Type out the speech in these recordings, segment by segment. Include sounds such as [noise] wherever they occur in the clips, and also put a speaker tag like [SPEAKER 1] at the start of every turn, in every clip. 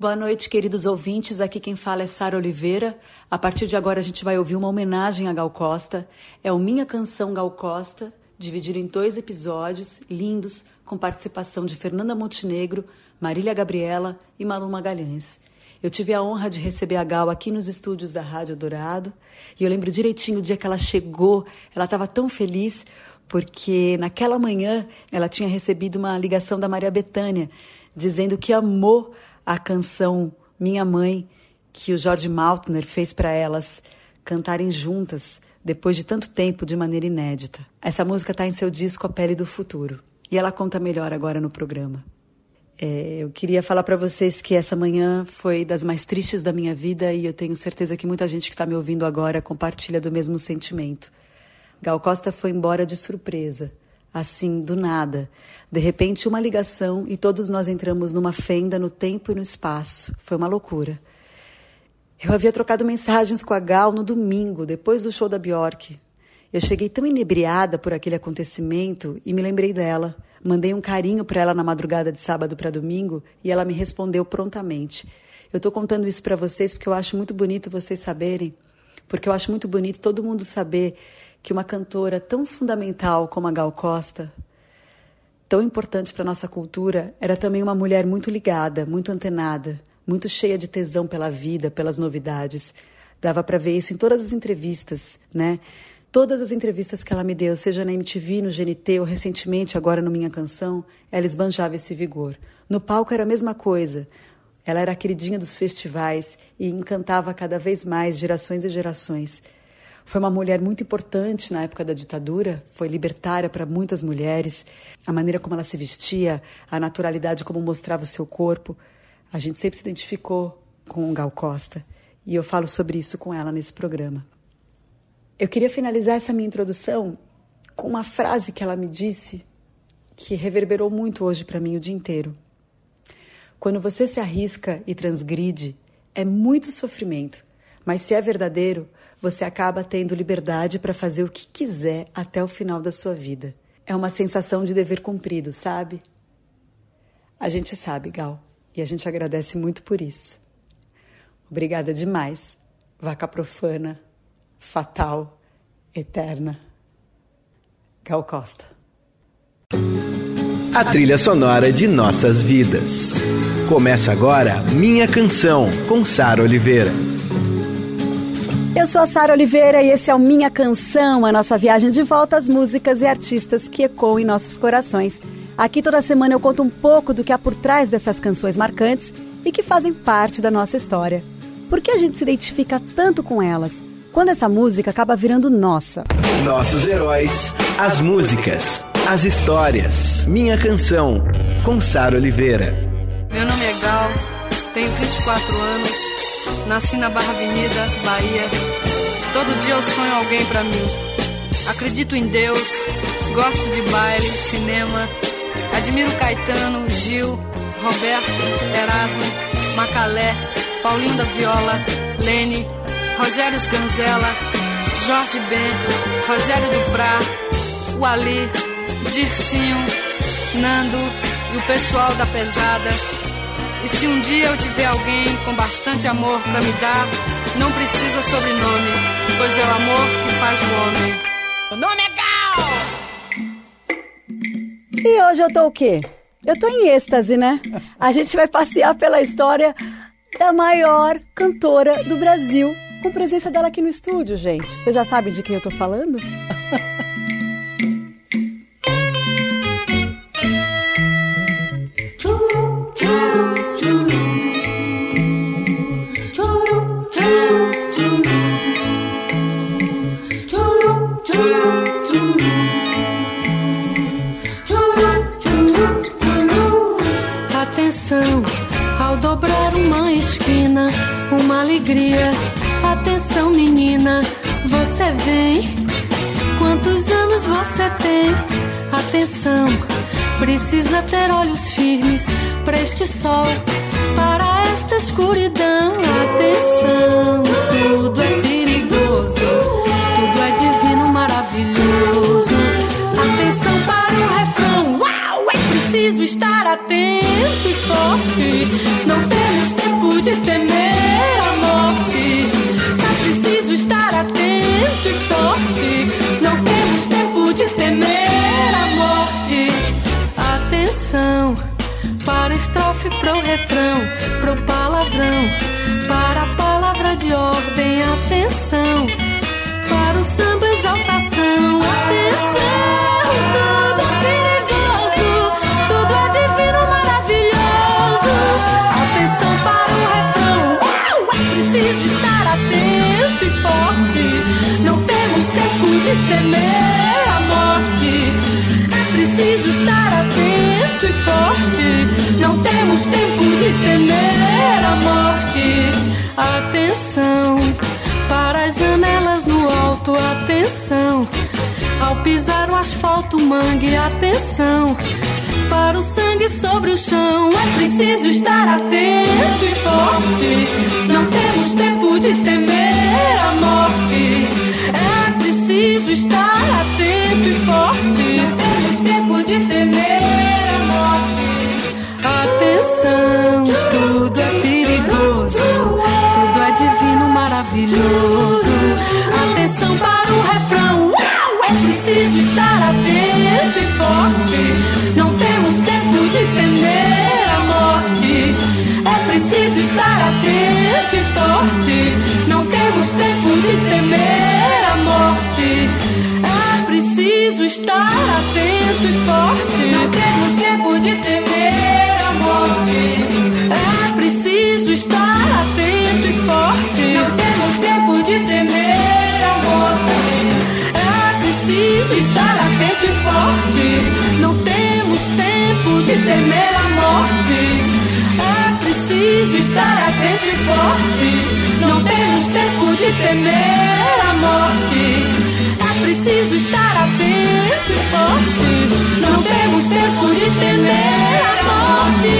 [SPEAKER 1] Boa noite, queridos ouvintes. Aqui quem fala é Sara Oliveira. A partir de agora a gente vai ouvir uma homenagem a Gal Costa. É o Minha Canção Gal Costa, dividido em dois episódios lindos, com participação de Fernanda Montenegro, Marília Gabriela e Malu Magalhães. Eu tive a honra de receber a Gal aqui nos estúdios da Rádio Dourado e eu lembro direitinho o dia que ela chegou. Ela estava tão feliz porque naquela manhã ela tinha recebido uma ligação da Maria Bethânia dizendo que amou a canção Minha Mãe, que o Jorge Maltner fez para elas cantarem juntas depois de tanto tempo de maneira inédita. Essa música está em seu disco A Pele do Futuro e ela conta melhor agora no programa. É, eu queria falar para vocês que essa manhã foi das mais tristes da minha vida e eu tenho certeza que muita gente que está me ouvindo agora compartilha do mesmo sentimento. Gal Costa foi embora de surpresa assim, do nada. De repente, uma ligação e todos nós entramos numa fenda no tempo e no espaço. Foi uma loucura. Eu havia trocado mensagens com a Gal no domingo, depois do show da Bjork. Eu cheguei tão inebriada por aquele acontecimento e me lembrei dela. Mandei um carinho para ela na madrugada de sábado para domingo e ela me respondeu prontamente. Eu estou contando isso para vocês porque eu acho muito bonito vocês saberem, porque eu acho muito bonito todo mundo saber que uma cantora tão fundamental como a Gal Costa, tão importante para nossa cultura, era também uma mulher muito ligada, muito antenada, muito cheia de tesão pela vida, pelas novidades. Dava para ver isso em todas as entrevistas, né? Todas as entrevistas que ela me deu, seja na MTV, no GNT ou recentemente agora no Minha Canção, ela esbanjava esse vigor. No palco era a mesma coisa. Ela era a queridinha dos festivais e encantava cada vez mais gerações e gerações. Foi uma mulher muito importante na época da ditadura, foi libertária para muitas mulheres. A maneira como ela se vestia, a naturalidade como mostrava o seu corpo. A gente sempre se identificou com Gal Costa e eu falo sobre isso com ela nesse programa. Eu queria finalizar essa minha introdução com uma frase que ela me disse que reverberou muito hoje para mim o dia inteiro. Quando você se arrisca e transgride, é muito sofrimento, mas se é verdadeiro, você acaba tendo liberdade para fazer o que quiser até o final da sua vida. É uma sensação de dever cumprido, sabe? A gente sabe, Gal, e a gente agradece muito por isso. Obrigada demais, vaca profana, fatal, eterna. Gal Costa.
[SPEAKER 2] A trilha sonora de nossas vidas. Começa agora Minha Canção, com Sara Oliveira.
[SPEAKER 1] Eu sou a Sara Oliveira e esse é o Minha Canção, a nossa viagem de volta às músicas e artistas que ecoam em nossos corações. Aqui toda semana eu conto um pouco do que há por trás dessas canções marcantes e que fazem parte da nossa história. Por que a gente se identifica tanto com elas? Quando essa música acaba virando nossa.
[SPEAKER 2] Nossos heróis, as músicas, as histórias. Minha Canção, com Sara Oliveira.
[SPEAKER 3] Meu nome é Gal, tenho 24 anos Nasci na Barra Avenida, Bahia. Todo dia eu sonho alguém para mim. Acredito em Deus, gosto de baile, cinema. Admiro Caetano, Gil, Roberto, Erasmo, Macalé, Paulinho da Viola, Lene, Rogério Sganzella, Jorge Ben, Rogério Duprá, o Ali, Dircinho, Nando e o pessoal da pesada. E se um dia eu tiver alguém com bastante amor para me dar, não precisa sobrenome, pois é o amor que faz o homem. O nome é Gal!
[SPEAKER 1] E hoje eu tô o quê? Eu tô em êxtase, né? A gente vai passear pela história da maior cantora do Brasil, com presença dela aqui no estúdio, gente. Você já sabe de quem eu tô falando?
[SPEAKER 4] Alegria. Atenção, menina, você vem. Quantos anos você tem? Atenção, precisa ter olhos firmes para este sol, para esta escuridão. Atenção, tudo é perigoso, tudo é divino, maravilhoso. Atenção para o refrão, uau, é preciso estar atento e forte. Não temos tempo canção. Para estrofe, para o refrão, para o palavrão. Para a palavra de ordem, atenção. Atenção. Ao pisar o asfalto, mangue, atenção. Para o sangue sobre o chão, é preciso estar atento e forte. Não temos tempo de temer a morte. É preciso estar atento e forte. Não temos tempo de temer a morte. Atenção, tudo é perigoso, tudo é divino, maravilhoso. Preciso estar atento e forte. Não temos tempo de temer a morte. É preciso estar atento e forte. Não temos tempo de temer a morte. É preciso estar atento e forte. Não temos tempo de temer a morte. É temer a morte. É preciso estar atento e forte. Não temos tempo de temer a morte. É preciso estar atento e forte. Não temos tempo de temer a morte.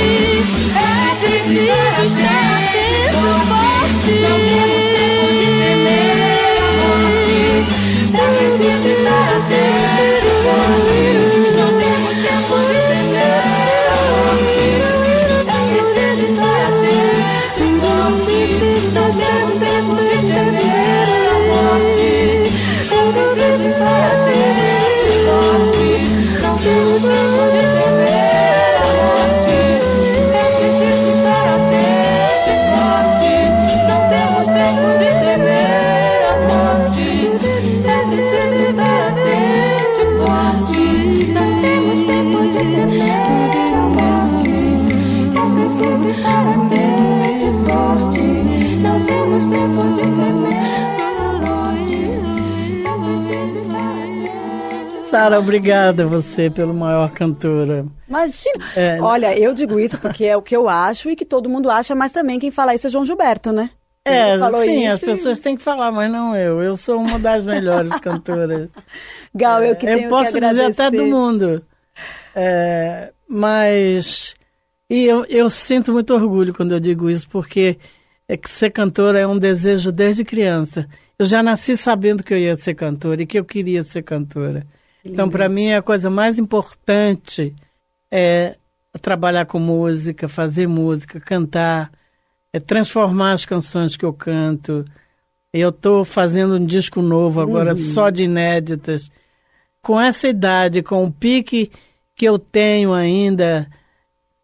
[SPEAKER 4] É preciso estar atento e forte. Não temos tempo de temer a morte. É preciso estar atento
[SPEAKER 5] Sara, obrigada você pelo maior cantora.
[SPEAKER 1] Imagina.
[SPEAKER 5] É.
[SPEAKER 1] Olha, eu digo isso porque é o que eu acho e que todo mundo acha, mas também quem fala isso é João Gilberto, né?
[SPEAKER 5] É, sim, as
[SPEAKER 1] e-
[SPEAKER 5] pessoas têm que falar, mas não eu. Eu sou uma das melhores [laughs] cantoras.
[SPEAKER 1] Gal, eu que tenho
[SPEAKER 5] eu posso dizer até do mundo. É, mas e eu, eu sinto muito orgulho quando eu digo isso, porque é que ser cantora é um desejo desde criança. Eu já nasci sabendo que eu ia ser cantora e que eu queria ser cantora. Então, para mim, a coisa mais importante é trabalhar com música, fazer música, cantar, é transformar as canções que eu canto. Eu estou fazendo um disco novo agora, só de inéditas. Com essa idade, com o pique que eu tenho ainda,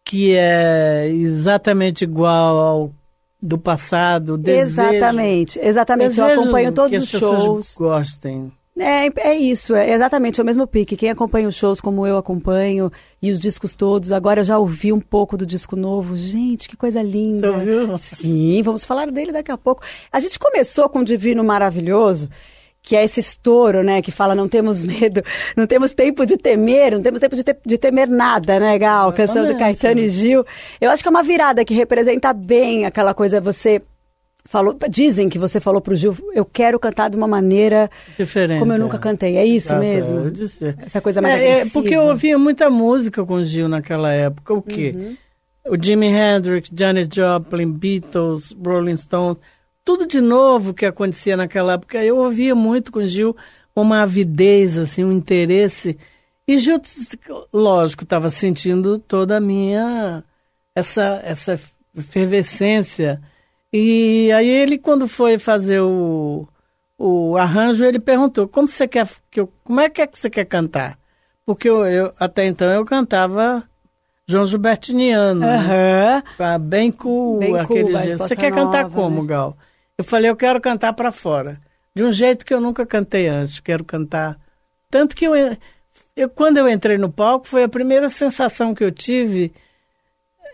[SPEAKER 5] que é exatamente igual ao do passado, desejo,
[SPEAKER 1] Exatamente, exatamente. Eu
[SPEAKER 5] desejo
[SPEAKER 1] acompanho todos os shows.
[SPEAKER 5] gostem.
[SPEAKER 1] É, é isso, é exatamente é o mesmo pique. Quem acompanha os shows como eu acompanho e os discos todos, agora eu já ouvi um pouco do disco novo. Gente, que coisa linda.
[SPEAKER 5] Você ouviu?
[SPEAKER 1] Sim, vamos falar dele daqui a pouco. A gente começou com o Divino Maravilhoso, que é esse estouro, né, que fala não temos medo, não temos tempo de temer, não temos tempo de, te- de temer nada, né, Gal? Canção do. Caetano e Gil. Eu acho que é uma virada que representa bem aquela coisa, você falou, dizem que você falou pro Gil, eu quero cantar de uma maneira
[SPEAKER 5] Diferente.
[SPEAKER 1] como eu nunca
[SPEAKER 5] é.
[SPEAKER 1] cantei. É isso
[SPEAKER 5] Exato,
[SPEAKER 1] mesmo?
[SPEAKER 5] eu disse.
[SPEAKER 1] Essa coisa mais
[SPEAKER 5] É, é, porque eu ouvia muita música com o Gil naquela época. O quê?
[SPEAKER 1] Uhum.
[SPEAKER 5] O Jimi Hendrix, Janis Joplin, Beatles, Rolling Stones, tudo de novo que acontecia naquela época. Eu ouvia muito com o Gil uma avidez, assim, um interesse. E Gil, lógico, estava sentindo toda a minha essa essa efervescência. E aí ele quando foi fazer o o arranjo, ele perguntou: "Como você quer que eu, como é que é que você quer cantar?" Porque eu, eu- até então eu cantava João Gilbertiniano.
[SPEAKER 1] Aham.
[SPEAKER 5] Né? Bem cool,
[SPEAKER 1] Bem cool,
[SPEAKER 5] aquele
[SPEAKER 1] mas
[SPEAKER 5] jeito. Você quer cantar
[SPEAKER 1] nova,
[SPEAKER 5] como,
[SPEAKER 1] né?
[SPEAKER 5] Gal? Eu falei, eu quero cantar para fora. De um jeito que eu nunca cantei antes. Quero cantar. Tanto que eu, eu, quando eu entrei no palco, foi a primeira sensação que eu tive.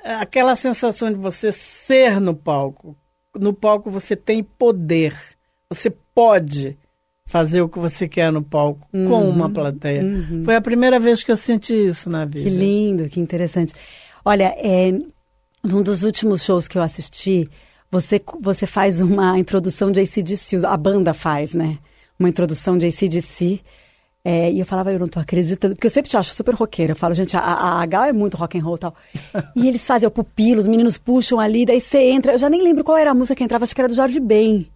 [SPEAKER 5] Aquela sensação de você ser no palco. No palco você tem poder. Você pode fazer o que você quer no palco com uma plateia. Foi a primeira vez que eu senti isso na vida.
[SPEAKER 1] Que lindo, que interessante. Olha, é, num dos últimos shows que eu assisti, você, você faz uma introdução de ACDC, a banda faz, né? Uma introdução de ACDC. É, e eu falava, eu não tô acreditando, porque eu sempre te acho super roqueira. Eu falo, gente, a, a Gal é muito rock and roll e tal. [laughs] e eles fazem o pupilo, os meninos puxam ali, daí você entra. Eu já nem lembro qual era a música que entrava, acho que era do Jorge Ben.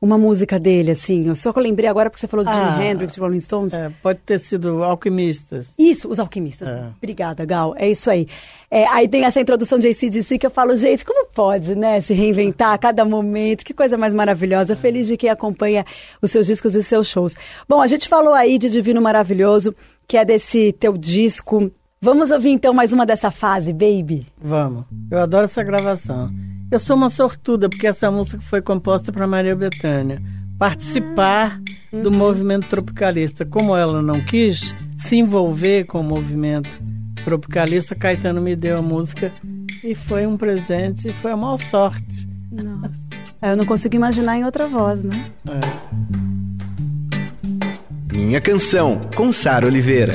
[SPEAKER 1] Uma música dele, assim. Só que eu lembrei agora porque você falou de Jimi
[SPEAKER 5] Ah.
[SPEAKER 1] Hendrix, de Rolling Stones.
[SPEAKER 5] É, pode ter sido alquimistas.
[SPEAKER 1] Isso, os alquimistas.
[SPEAKER 5] É.
[SPEAKER 1] Obrigada, Gal. É isso aí. É, aí tem essa introdução de ACDC que eu falo, gente, como pode, né? Se reinventar a cada momento. Que coisa mais maravilhosa. Feliz de quem acompanha os seus discos e seus shows. Bom, a gente falou aí de Divino Maravilhoso, que é desse teu disco. Vamos ouvir então mais uma dessa fase, baby?
[SPEAKER 5] Vamos. Eu adoro essa gravação. Eu sou uma sortuda, porque essa música foi composta para Maria Bethânia. Participar do movimento tropicalista. Como ela não quis se envolver com o movimento tropicalista, Caetano me deu a música e foi um presente, e foi a maior sorte.
[SPEAKER 1] Nossa. Eu não consigo imaginar em outra voz, né?
[SPEAKER 2] Minha canção, com Sara Oliveira.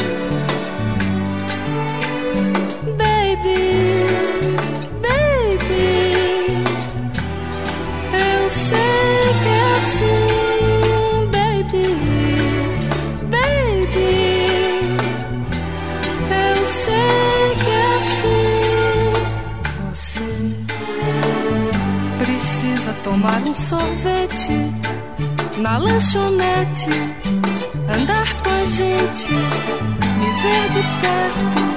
[SPEAKER 4] tomar um sorvete na lanchonete, andar com a gente, me ver de perto,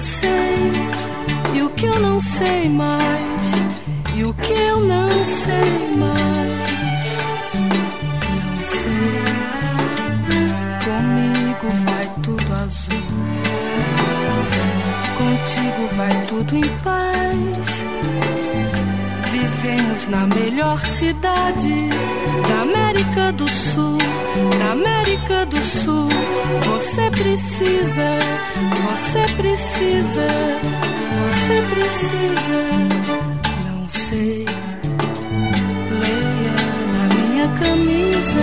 [SPEAKER 4] eu sei e o que eu não sei mais. E o que eu não sei mais, não sei. Comigo vai tudo azul, contigo vai tudo em paz. Vivemos na melhor cidade da América do Sul, da América do Sul. Você precisa, você precisa, você precisa não sei. Leia na minha camisa,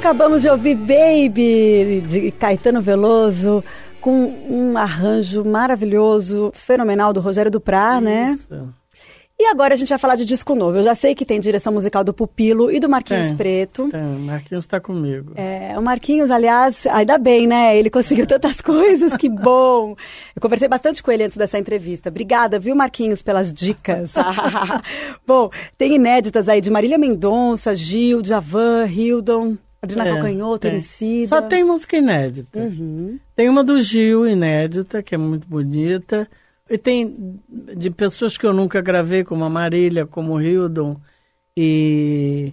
[SPEAKER 1] Acabamos de ouvir Baby, de Caetano Veloso, com um arranjo maravilhoso, fenomenal do Rogério Duprá, né?
[SPEAKER 5] Isso.
[SPEAKER 1] E agora a gente vai falar de disco novo. Eu já sei que tem direção musical do Pupilo e do Marquinhos
[SPEAKER 5] Tem,
[SPEAKER 1] Preto.
[SPEAKER 5] Tem, o Marquinhos está comigo.
[SPEAKER 1] É, o Marquinhos, aliás, ainda bem, né? Ele conseguiu [laughs] tantas coisas, que bom. Eu conversei bastante com ele antes dessa entrevista. Obrigada, viu, Marquinhos, pelas dicas. [laughs] [laughs] bom, tem inéditas aí de Marília Mendonça, Gil, Javan, Hildon, Adriana
[SPEAKER 5] É,
[SPEAKER 1] Calcanhoto. Emicida.
[SPEAKER 5] Só tem música inédita.
[SPEAKER 1] Uhum.
[SPEAKER 5] Tem uma do Gil, inédita, que é muito bonita. E tem de pessoas que eu nunca gravei, como a Marília, como o Hildon e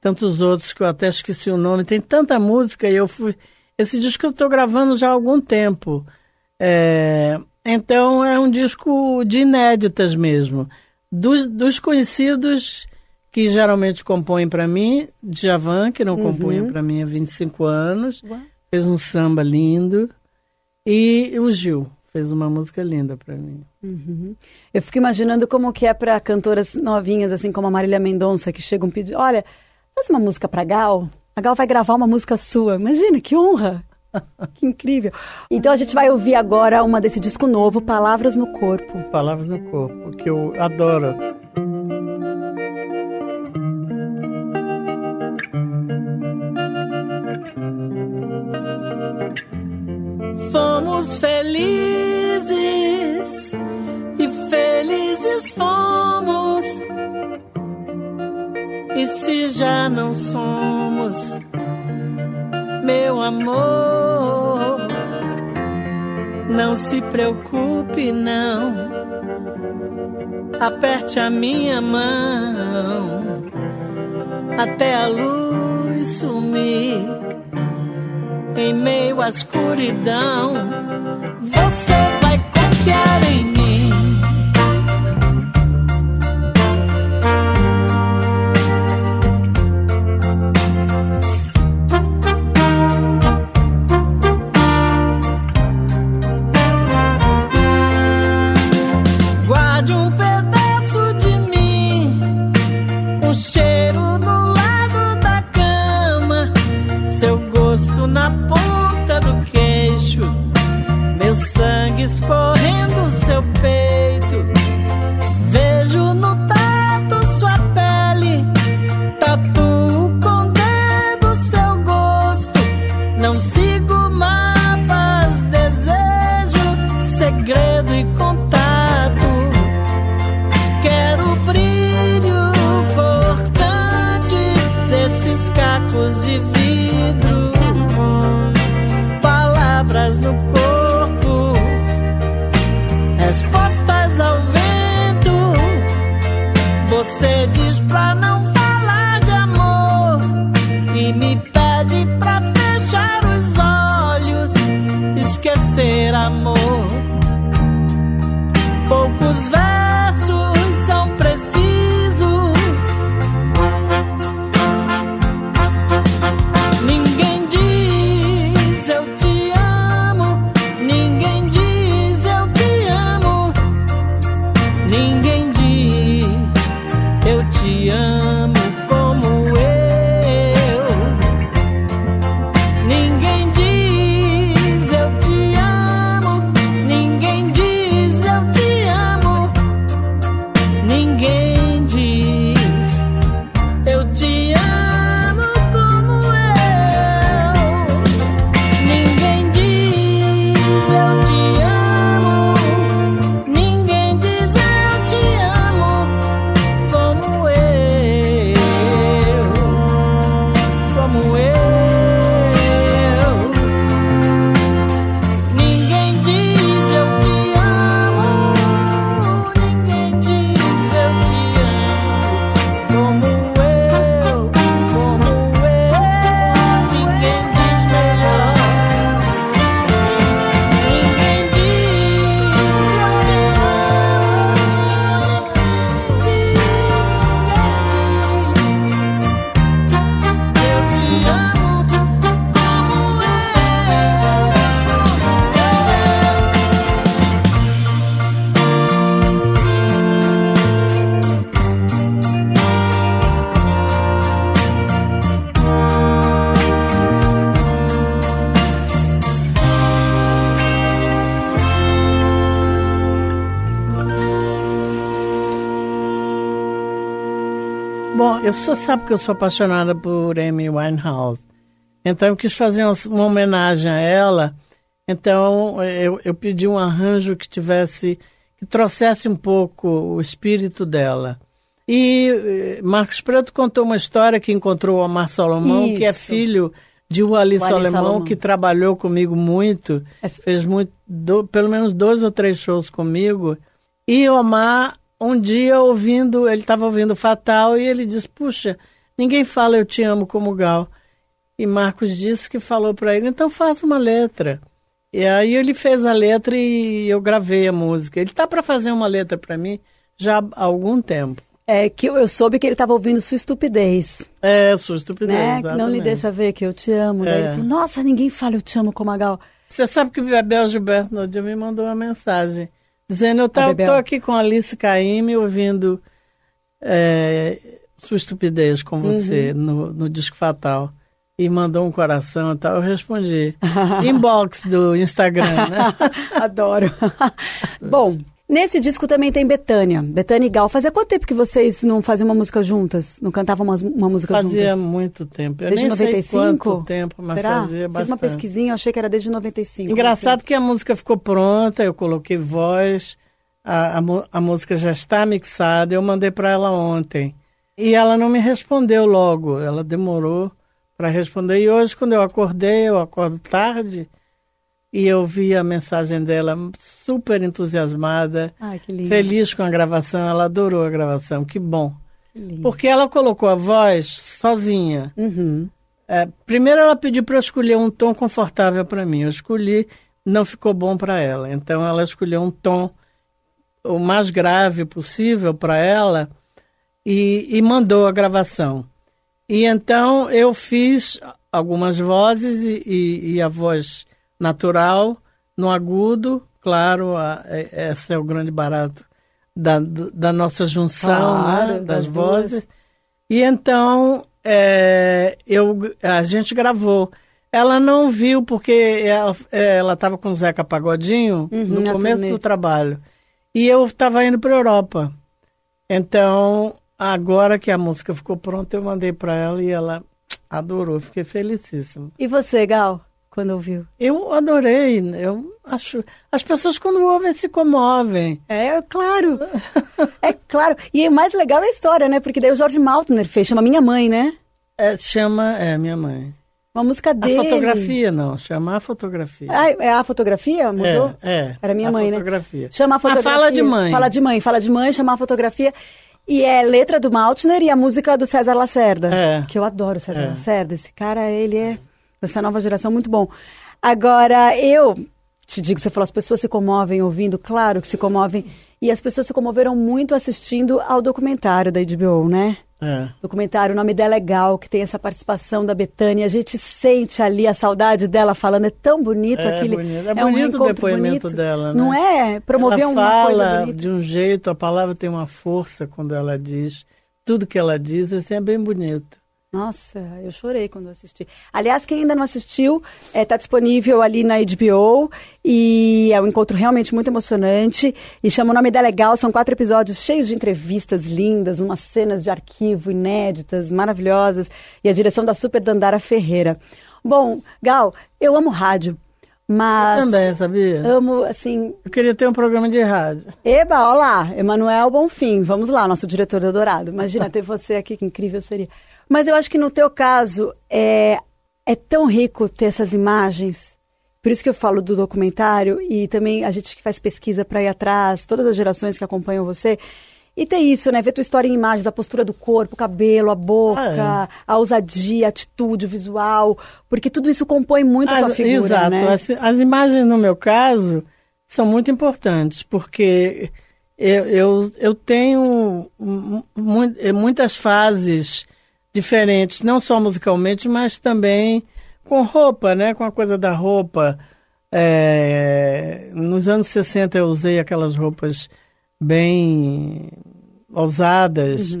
[SPEAKER 5] tantos outros que eu até esqueci o nome. Tem tanta música e eu fui. Esse disco eu estou gravando já há algum tempo. É, então é um disco de inéditas mesmo. Dos, dos conhecidos que geralmente compõem para mim, Djavan, que não compunha para mim há 25 anos, fez um samba lindo. E o Gil fez uma música linda para mim.
[SPEAKER 1] Eu fico imaginando como que é para cantoras novinhas, assim como a Marília Mendonça, que chegam pedindo, olha, faz uma música pra Gal. A Gal vai gravar uma música sua. Imagina, que honra! que incrível. Então a gente vai ouvir agora uma desse disco novo, Palavras no Corpo.
[SPEAKER 5] Palavras no Corpo, que eu adoro. Fomos felizes e felizes fomos. E se já não somos, meu amor, não se preocupe, não. Aperte a minha mão até a luz sumir em meio à escuridão. Você vai confiar em mim. Escorrendo seu peito. Só sabe que eu sou apaixonada por Amy Winehouse. Então eu quis fazer uma, uma homenagem a ela. Então eu, eu pedi um arranjo que tivesse, que trouxesse um pouco o espírito dela. E eh, Marcos Preto contou uma história que encontrou o Omar Salomão,
[SPEAKER 1] Isso.
[SPEAKER 5] que é filho de Wally
[SPEAKER 1] Wally
[SPEAKER 5] Salomão,
[SPEAKER 1] Salomão.
[SPEAKER 5] que trabalhou comigo muito,
[SPEAKER 1] Essa-
[SPEAKER 5] fez muito, do- pelo menos dois ou três shows comigo. E Omar, um dia ouvindo, ele estava ouvindo Fatal e ele disse: Puxa, ninguém fala eu te amo como Gal. E Marcos disse que falou para ele: Então faça uma letra. E aí ele fez a letra e eu gravei a música. Ele tá para fazer uma letra para mim já há algum tempo.
[SPEAKER 1] É que eu, soube que ele estava ouvindo sua estupidez,
[SPEAKER 5] É, sua estupidez.
[SPEAKER 1] né? Que não lhe deixa ver que eu te amo. Daí
[SPEAKER 5] É.
[SPEAKER 1] ele falou, nossa, ninguém fala eu te amo como a Gal.
[SPEAKER 5] Você sabe que o Bebel Gilberto no dia me mandou uma mensagem dizendo: Eu tô,
[SPEAKER 1] Bebel.
[SPEAKER 5] tô aqui com a Alice Caymmi ouvindo é, sua estupidez com você
[SPEAKER 1] Uhum.
[SPEAKER 5] no, no Disco Fatal. E mandou um coração e tal. Eu respondi. [laughs] Inbox do Instagram, né? [laughs]
[SPEAKER 1] Adoro. [laughs] Bom, nesse disco também tem Betânia. Betânia e Gal. Fazia quanto tempo que vocês não faziam uma música juntas? Não cantavam uma, uma música
[SPEAKER 5] Fazia
[SPEAKER 1] juntas?
[SPEAKER 5] muito tempo. Eu
[SPEAKER 1] Desde
[SPEAKER 5] nem sei
[SPEAKER 1] 95?
[SPEAKER 5] quanto tempo, mas
[SPEAKER 1] Será?
[SPEAKER 5] fazia
[SPEAKER 1] Fiz
[SPEAKER 5] bastante.
[SPEAKER 1] uma pesquisinha, eu achei que era desde 95.
[SPEAKER 5] Engraçado que a música ficou pronta, eu coloquei voz, a, a, a música já está mixada, eu mandei para ela ontem. E ela não me respondeu logo, ela demorou para responder. E hoje, quando eu acordei, eu acordo tarde, e eu vi a mensagem dela super entusiasmada,
[SPEAKER 1] Ai,
[SPEAKER 5] feliz com a gravação, ela adorou a gravação, que bom.
[SPEAKER 1] Que.
[SPEAKER 5] Porque ela colocou a voz sozinha.
[SPEAKER 1] Uhum.
[SPEAKER 5] É, primeiro ela pediu para eu escolher um tom confortável para mim. Eu escolhi, não ficou bom para ela. Então ela escolheu um tom o mais grave possível para ela e, e mandou a gravação. E então eu fiz algumas vozes e, e- e a voz natural no agudo, claro, a- é- esse é o grande barato da, da nossa junção
[SPEAKER 1] Claro,
[SPEAKER 5] né,
[SPEAKER 1] das
[SPEAKER 5] das
[SPEAKER 1] duas.
[SPEAKER 5] vozes. E então é, eu, a gente gravou. Ela não viu porque ela estava com o Zeca Pagodinho
[SPEAKER 1] Uhum,
[SPEAKER 5] no começo
[SPEAKER 1] turnê.
[SPEAKER 5] do trabalho. E eu estava indo para a Europa. Então, agora que a música ficou pronta, eu mandei para ela e ela adorou. Fiquei felicíssima.
[SPEAKER 1] E você, Gal, quando ouviu?
[SPEAKER 5] Eu adorei. Eu acho. As pessoas, quando ouvem, se comovem.
[SPEAKER 1] É, claro. é claro. E o mais legal é a história, né? Porque daí o Jorge Maltner fez, chama Minha Mãe, né?
[SPEAKER 5] É, chama. É, minha mãe.
[SPEAKER 1] Uma música
[SPEAKER 5] A
[SPEAKER 1] dele.
[SPEAKER 5] fotografia, não. Chama a fotografia.
[SPEAKER 1] Ah, é a fotografia? Mudou?
[SPEAKER 5] É, é.
[SPEAKER 1] Era minha
[SPEAKER 5] a
[SPEAKER 1] mãe,
[SPEAKER 5] fotografia.
[SPEAKER 1] né? Chama a fotografia.
[SPEAKER 5] fala de mãe.
[SPEAKER 1] Fala de mãe, fala de mãe, chama a fotografia. E é letra do Maltner e a música do César Lacerda.
[SPEAKER 5] É.
[SPEAKER 1] Que eu adoro o César
[SPEAKER 5] É.
[SPEAKER 1] Lacerda. Esse cara, ele é dessa nova geração muito bom. Agora, eu te digo, você falou, as pessoas se comovem ouvindo, claro que se comovem. E as pessoas se comoveram muito assistindo ao documentário da HBO, né?
[SPEAKER 5] É.
[SPEAKER 1] documentário, o nome dela é Gal, que tem essa participação da Betânia. A gente sente ali a saudade dela falando, é tão bonito
[SPEAKER 5] É
[SPEAKER 1] aquele.
[SPEAKER 5] bonito. É
[SPEAKER 1] um
[SPEAKER 5] bonito o
[SPEAKER 1] reencontro
[SPEAKER 5] depoimento
[SPEAKER 1] bonito.
[SPEAKER 5] dela, né?
[SPEAKER 1] Não é? Promover
[SPEAKER 5] ela
[SPEAKER 1] uma
[SPEAKER 5] fala
[SPEAKER 1] coisa bonita.
[SPEAKER 5] de um jeito, a palavra tem uma força quando ela diz. Tudo que ela diz assim, é bem bonito.
[SPEAKER 1] Nossa, eu chorei quando assisti. Aliás, quem ainda não assistiu, está disponível ali na HBO e é um encontro realmente muito emocionante. E chama o nome dela Legal, são quatro episódios cheios de entrevistas lindas, umas cenas de arquivo inéditas, maravilhosas. E a direção da Super Dandara Ferreira. Bom, Gal, eu amo rádio, mas.
[SPEAKER 5] Também, sabia?
[SPEAKER 1] Amo, assim,
[SPEAKER 5] Eu queria ter um programa de rádio.
[SPEAKER 1] Eba, olá, Emanuel Bonfim, vamos lá, nosso diretor do Dourado. Imagina ter você aqui, que incrível seria. Mas eu acho que no teu caso é, é tão rico ter essas imagens. Por isso que eu falo do documentário e também a gente que faz pesquisa para ir atrás, todas as gerações que acompanham você. E ter isso, né? Ver tua história em imagens, a postura do corpo, o cabelo, a boca,
[SPEAKER 5] Ah,
[SPEAKER 1] a ousadia, a atitude, o visual. Porque tudo isso compõe muito a tua
[SPEAKER 5] As-
[SPEAKER 1] figura,
[SPEAKER 5] Exato.
[SPEAKER 1] né?
[SPEAKER 5] As, as imagens, no meu caso, são muito importantes, porque eu, eu, eu tenho mu- mu- muitas fases diferentes, não só musicalmente, mas também com roupa, né? Com a coisa da roupa. É, nos anos 60 eu usei aquelas roupas bem ousadas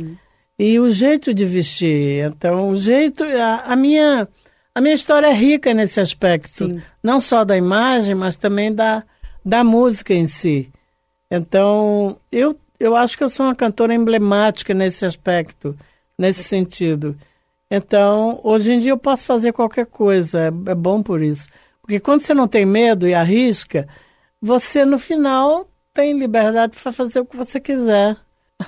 [SPEAKER 5] e o jeito de vestir. Então, o jeito, a, a minha a minha história é rica nesse aspecto,
[SPEAKER 1] Sim.
[SPEAKER 5] não só da imagem, mas também da da música em si. Então, eu eu acho que eu sou uma cantora emblemática nesse aspecto nesse sentido. Então, hoje em dia eu posso fazer qualquer coisa, é, é bom por isso. Porque quando você não tem medo e arrisca, você no final tem liberdade para fazer o que você quiser.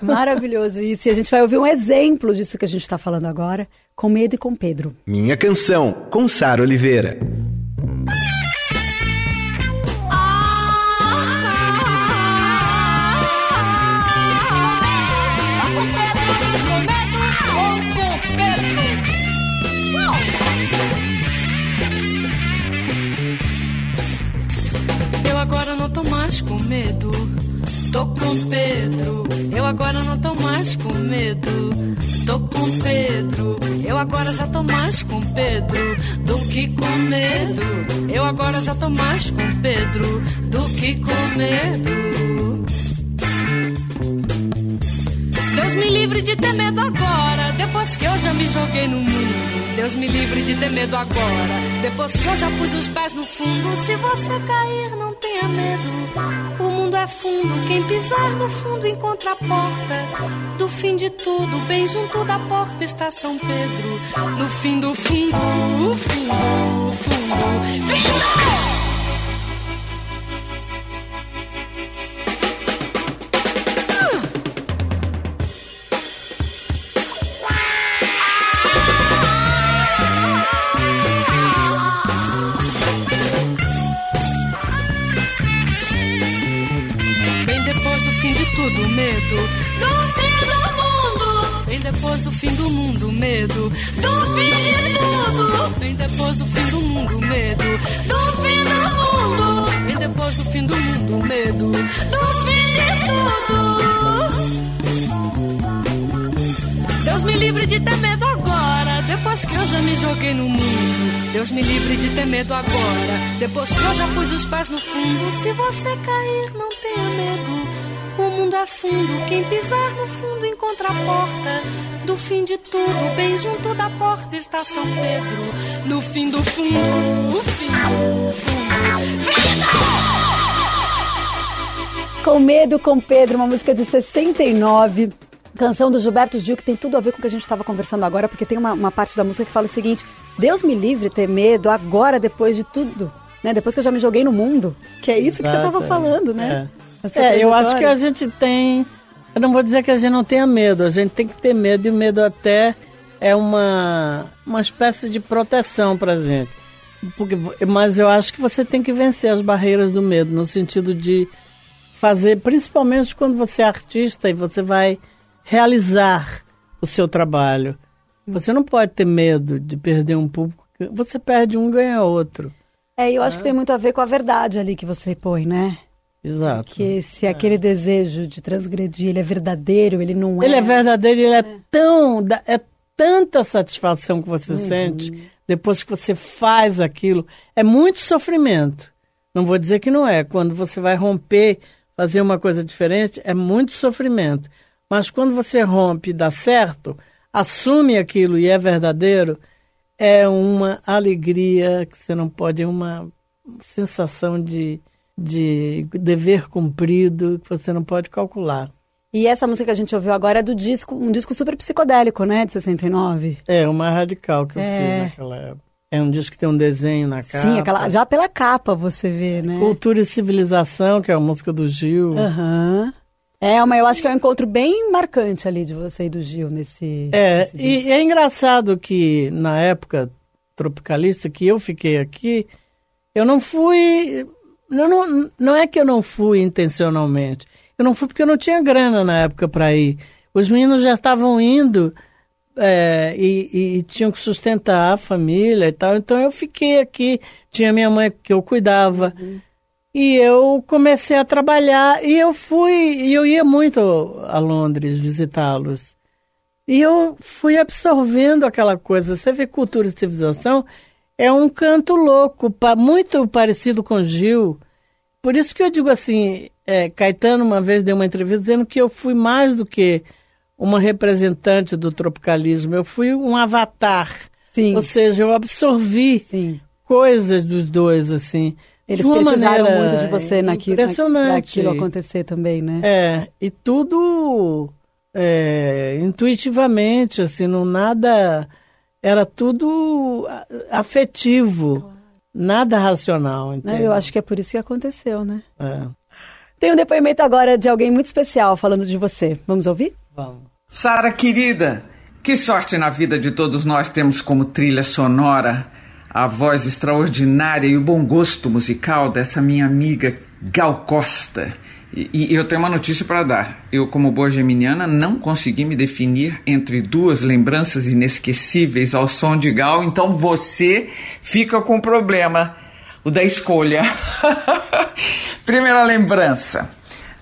[SPEAKER 1] Maravilhoso isso. E a gente vai ouvir um exemplo disso que a gente está falando agora, com medo e com Pedro.
[SPEAKER 2] Minha canção, com Sara Oliveira.
[SPEAKER 4] Mais com medo. Tô com Pedro. Eu agora já tô mais com Pedro do que com medo. Eu agora já tô mais com Pedro do que com medo. Deus me livre de ter medo agora, depois que eu já me joguei no mundo. Deus me livre de ter medo agora, depois que eu já pus os pés no fundo. Se você cair, não tenha medo. O mundo é fundo, quem pisar no fundo encontra a porta. Do fim de tudo, bem junto da porta está São Pedro. No fim do fundo, fundo, fundo, fundo. Do medo do fim do mundo. Bem depois do fim do mundo, medo do fim de tudo. Bem depois do fim do mundo, medo do fim do mundo. Bem depois do fim do mundo, medo do fim de tudo. Deus me livre de ter medo agora, depois que eu já me joguei no mundo. Deus me livre de ter medo agora, depois que eu já pus os pés no fundo. Se você cair, não tenha medo. O mundo é fundo, quem pisar no fundo encontra a porta. Do fim de tudo, bem junto da porta está São Pedro. No fim do fundo, o fim do fundo. Vida!
[SPEAKER 1] Com Medo, com Pedro, uma música de 69. Canção do Gilberto Gil, que tem tudo a ver com o que a gente estava conversando agora, porque tem uma, uma parte da música que fala o seguinte: Deus me livre ter medo agora, depois de tudo, né? Depois que eu já me joguei no mundo. Que é isso que você
[SPEAKER 5] Exato,
[SPEAKER 1] estava
[SPEAKER 5] é.
[SPEAKER 1] falando, né? Sua
[SPEAKER 5] É, eu acho que a gente tem. Eu não vou dizer que a gente não tenha medo, a gente tem que ter medo, e o medo até é uma, uma espécie de proteção pra gente. Porque, mas eu acho que você tem que vencer as barreiras do medo, no sentido de fazer, principalmente quando você é artista e você vai realizar o seu trabalho. Você não pode ter medo de perder um público. Você perde um, ganha outro.
[SPEAKER 1] É, eu acho que tem muito a ver com a verdade ali que você põe, né?
[SPEAKER 5] Exato.
[SPEAKER 1] Que se aquele desejo de transgredir, ele é verdadeiro, ele não é.
[SPEAKER 5] Ele é verdadeiro, ele é, tão. dá- É tanta satisfação que você
[SPEAKER 1] Uhum.
[SPEAKER 5] sente depois que você faz aquilo. É muito sofrimento. Não vou dizer que não é. Quando você vai romper, fazer uma coisa diferente, é muito sofrimento. Mas quando você rompe e dá certo, assume aquilo e é verdadeiro, é uma alegria que você não pode, é uma sensação de, de dever cumprido que você não pode calcular.
[SPEAKER 1] E essa música que a gente ouviu agora é do disco, um disco super psicodélico, né? De 69.
[SPEAKER 5] É, mais radical que eu
[SPEAKER 1] É.
[SPEAKER 5] fiz naquela época. É um disco que tem um desenho na capa.
[SPEAKER 1] Sim, aquela, já pela capa você vê, né?
[SPEAKER 5] Cultura e Civilização, que é a música do Gil.
[SPEAKER 1] Aham. É, mas eu acho que é um encontro bem marcante ali de você e do Gil nesse.
[SPEAKER 5] É,
[SPEAKER 1] nesse
[SPEAKER 5] e é engraçado que na época tropicalista que eu fiquei aqui, eu não fui. Eu não, não é que eu não fui intencionalmente. Eu não fui porque eu não tinha grana na época para ir. Os meninos já estavam indo é, e, e- e tinham que sustentar a família e tal. Então eu fiquei aqui. Tinha minha mãe que eu cuidava. E eu comecei a trabalhar e eu fui, e eu ia muito a Londres visitá-los. E eu fui absorvendo aquela coisa. Você vê cultura e civilização, é um canto louco, muito parecido com Gil. Por isso que eu digo assim, é, Caetano uma vez deu uma entrevista dizendo que eu fui mais do que uma representante do tropicalismo, eu fui um avatar.
[SPEAKER 1] Sim.
[SPEAKER 5] Ou seja, eu absorvi
[SPEAKER 1] Sim.
[SPEAKER 5] coisas dos dois, assim.
[SPEAKER 1] Eles
[SPEAKER 5] de uma
[SPEAKER 1] precisaram
[SPEAKER 5] maneira
[SPEAKER 1] muito de você naquilo, naquilo acontecer também, né?
[SPEAKER 5] É, e tudo é, intuitivamente, assim, não nada. Era tudo afetivo, nada racional.
[SPEAKER 1] Né, eu acho que é por isso que aconteceu, né?
[SPEAKER 5] É.
[SPEAKER 1] Tem um depoimento agora de alguém muito especial falando de você. Vamos ouvir?
[SPEAKER 5] Vamos.
[SPEAKER 6] Sara querida, que sorte na vida de todos nós temos como trilha sonora a voz extraordinária e o bom gosto musical dessa minha amiga Gal Costa. E, eu tenho uma notícia para dar. Eu, como boa geminiana, não consegui me definir entre duas lembranças inesquecíveis ao som de Gal, então você fica com o problema, o da escolha. [laughs] Primeira lembrança.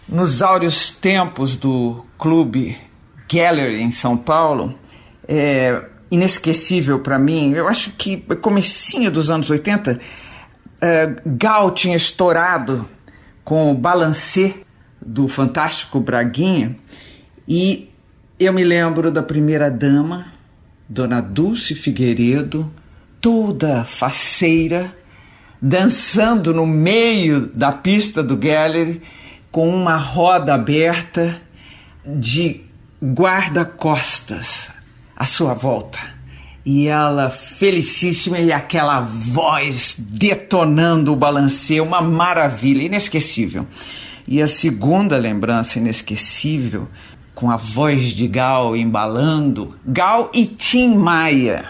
[SPEAKER 6] Nos áureos tempos do clube Gallery em São Paulo, é inesquecível para mim. Eu acho que comecinho dos anos 80, é, Gal tinha estourado com o balancê do fantástico Braguinha e eu me lembro da primeira dama, Dona Dulce Figueiredo, toda faceira, dançando no meio da pista do Gallery com uma roda aberta de guarda-costas à sua volta. E ela felicíssima e aquela voz detonando o balancê, uma maravilha, inesquecível. E a segunda lembrança inesquecível, com a voz de Gal embalando, Gal e Tim Maia,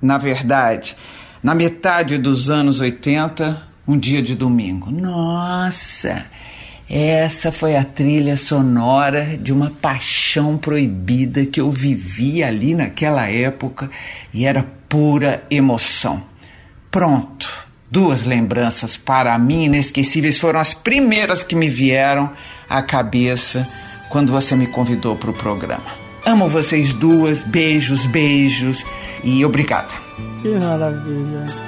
[SPEAKER 6] na verdade, na metade dos anos 80, um dia de domingo. Nossa! Essa foi a trilha sonora de uma paixão proibida que eu vivi ali naquela época e era pura emoção. Pronto, duas lembranças para mim inesquecíveis foram as primeiras que me vieram à cabeça quando você me convidou para o programa. Amo vocês duas, beijos, beijos e obrigada.
[SPEAKER 5] Que maravilha.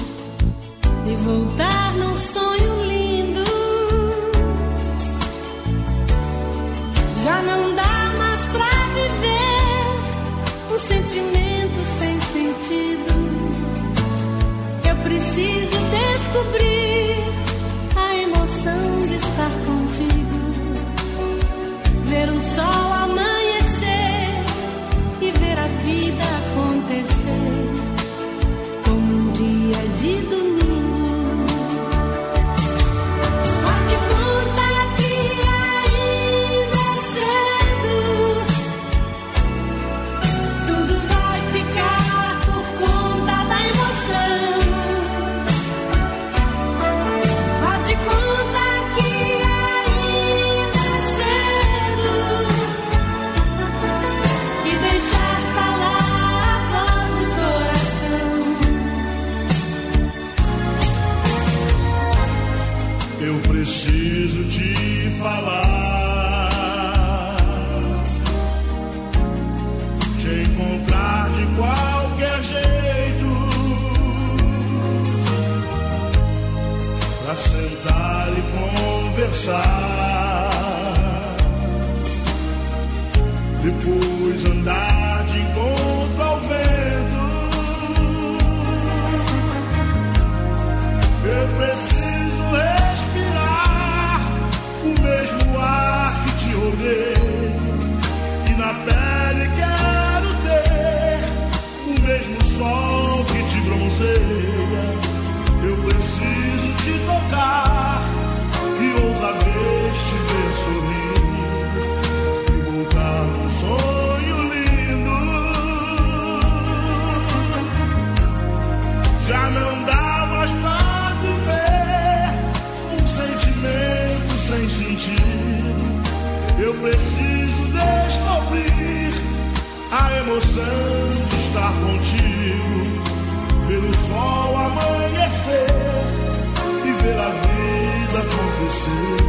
[SPEAKER 7] e voltar num sonho lindo. Já não dá mais pra viver um sentimento sem sentido. Eu preciso descobrir a emoção de estar contigo, ver o sol amar. Acontecer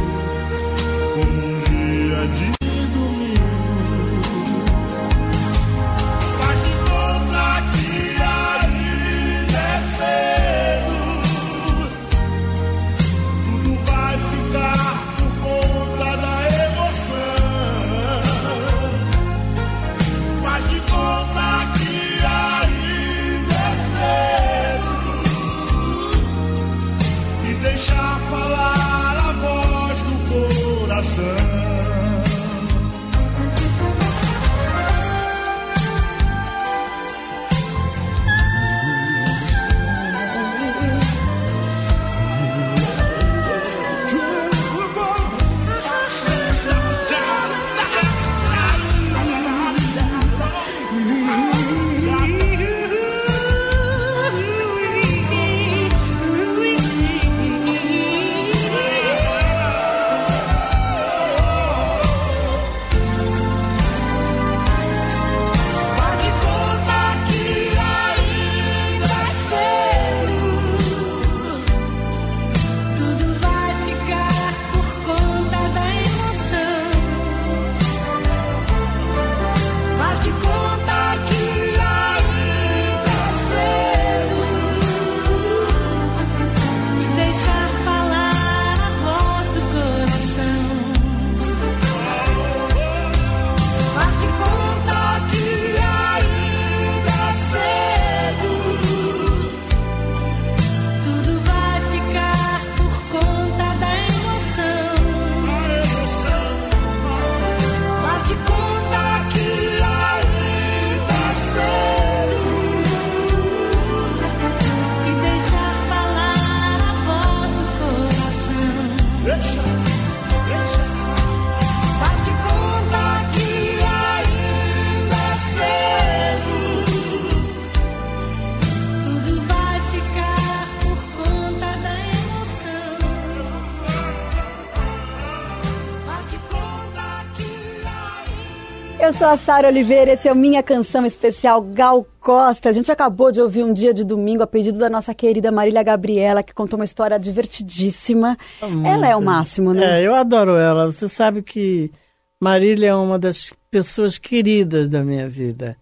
[SPEAKER 1] sou a Sara Oliveira, esse é o Minha Canção Especial Gal Costa. A gente acabou de ouvir um dia de domingo a pedido da nossa querida Marília Gabriela, que contou uma história divertidíssima. Ela é o máximo, né?
[SPEAKER 5] É, eu adoro ela. Você sabe que Marília é uma das pessoas queridas da minha vida.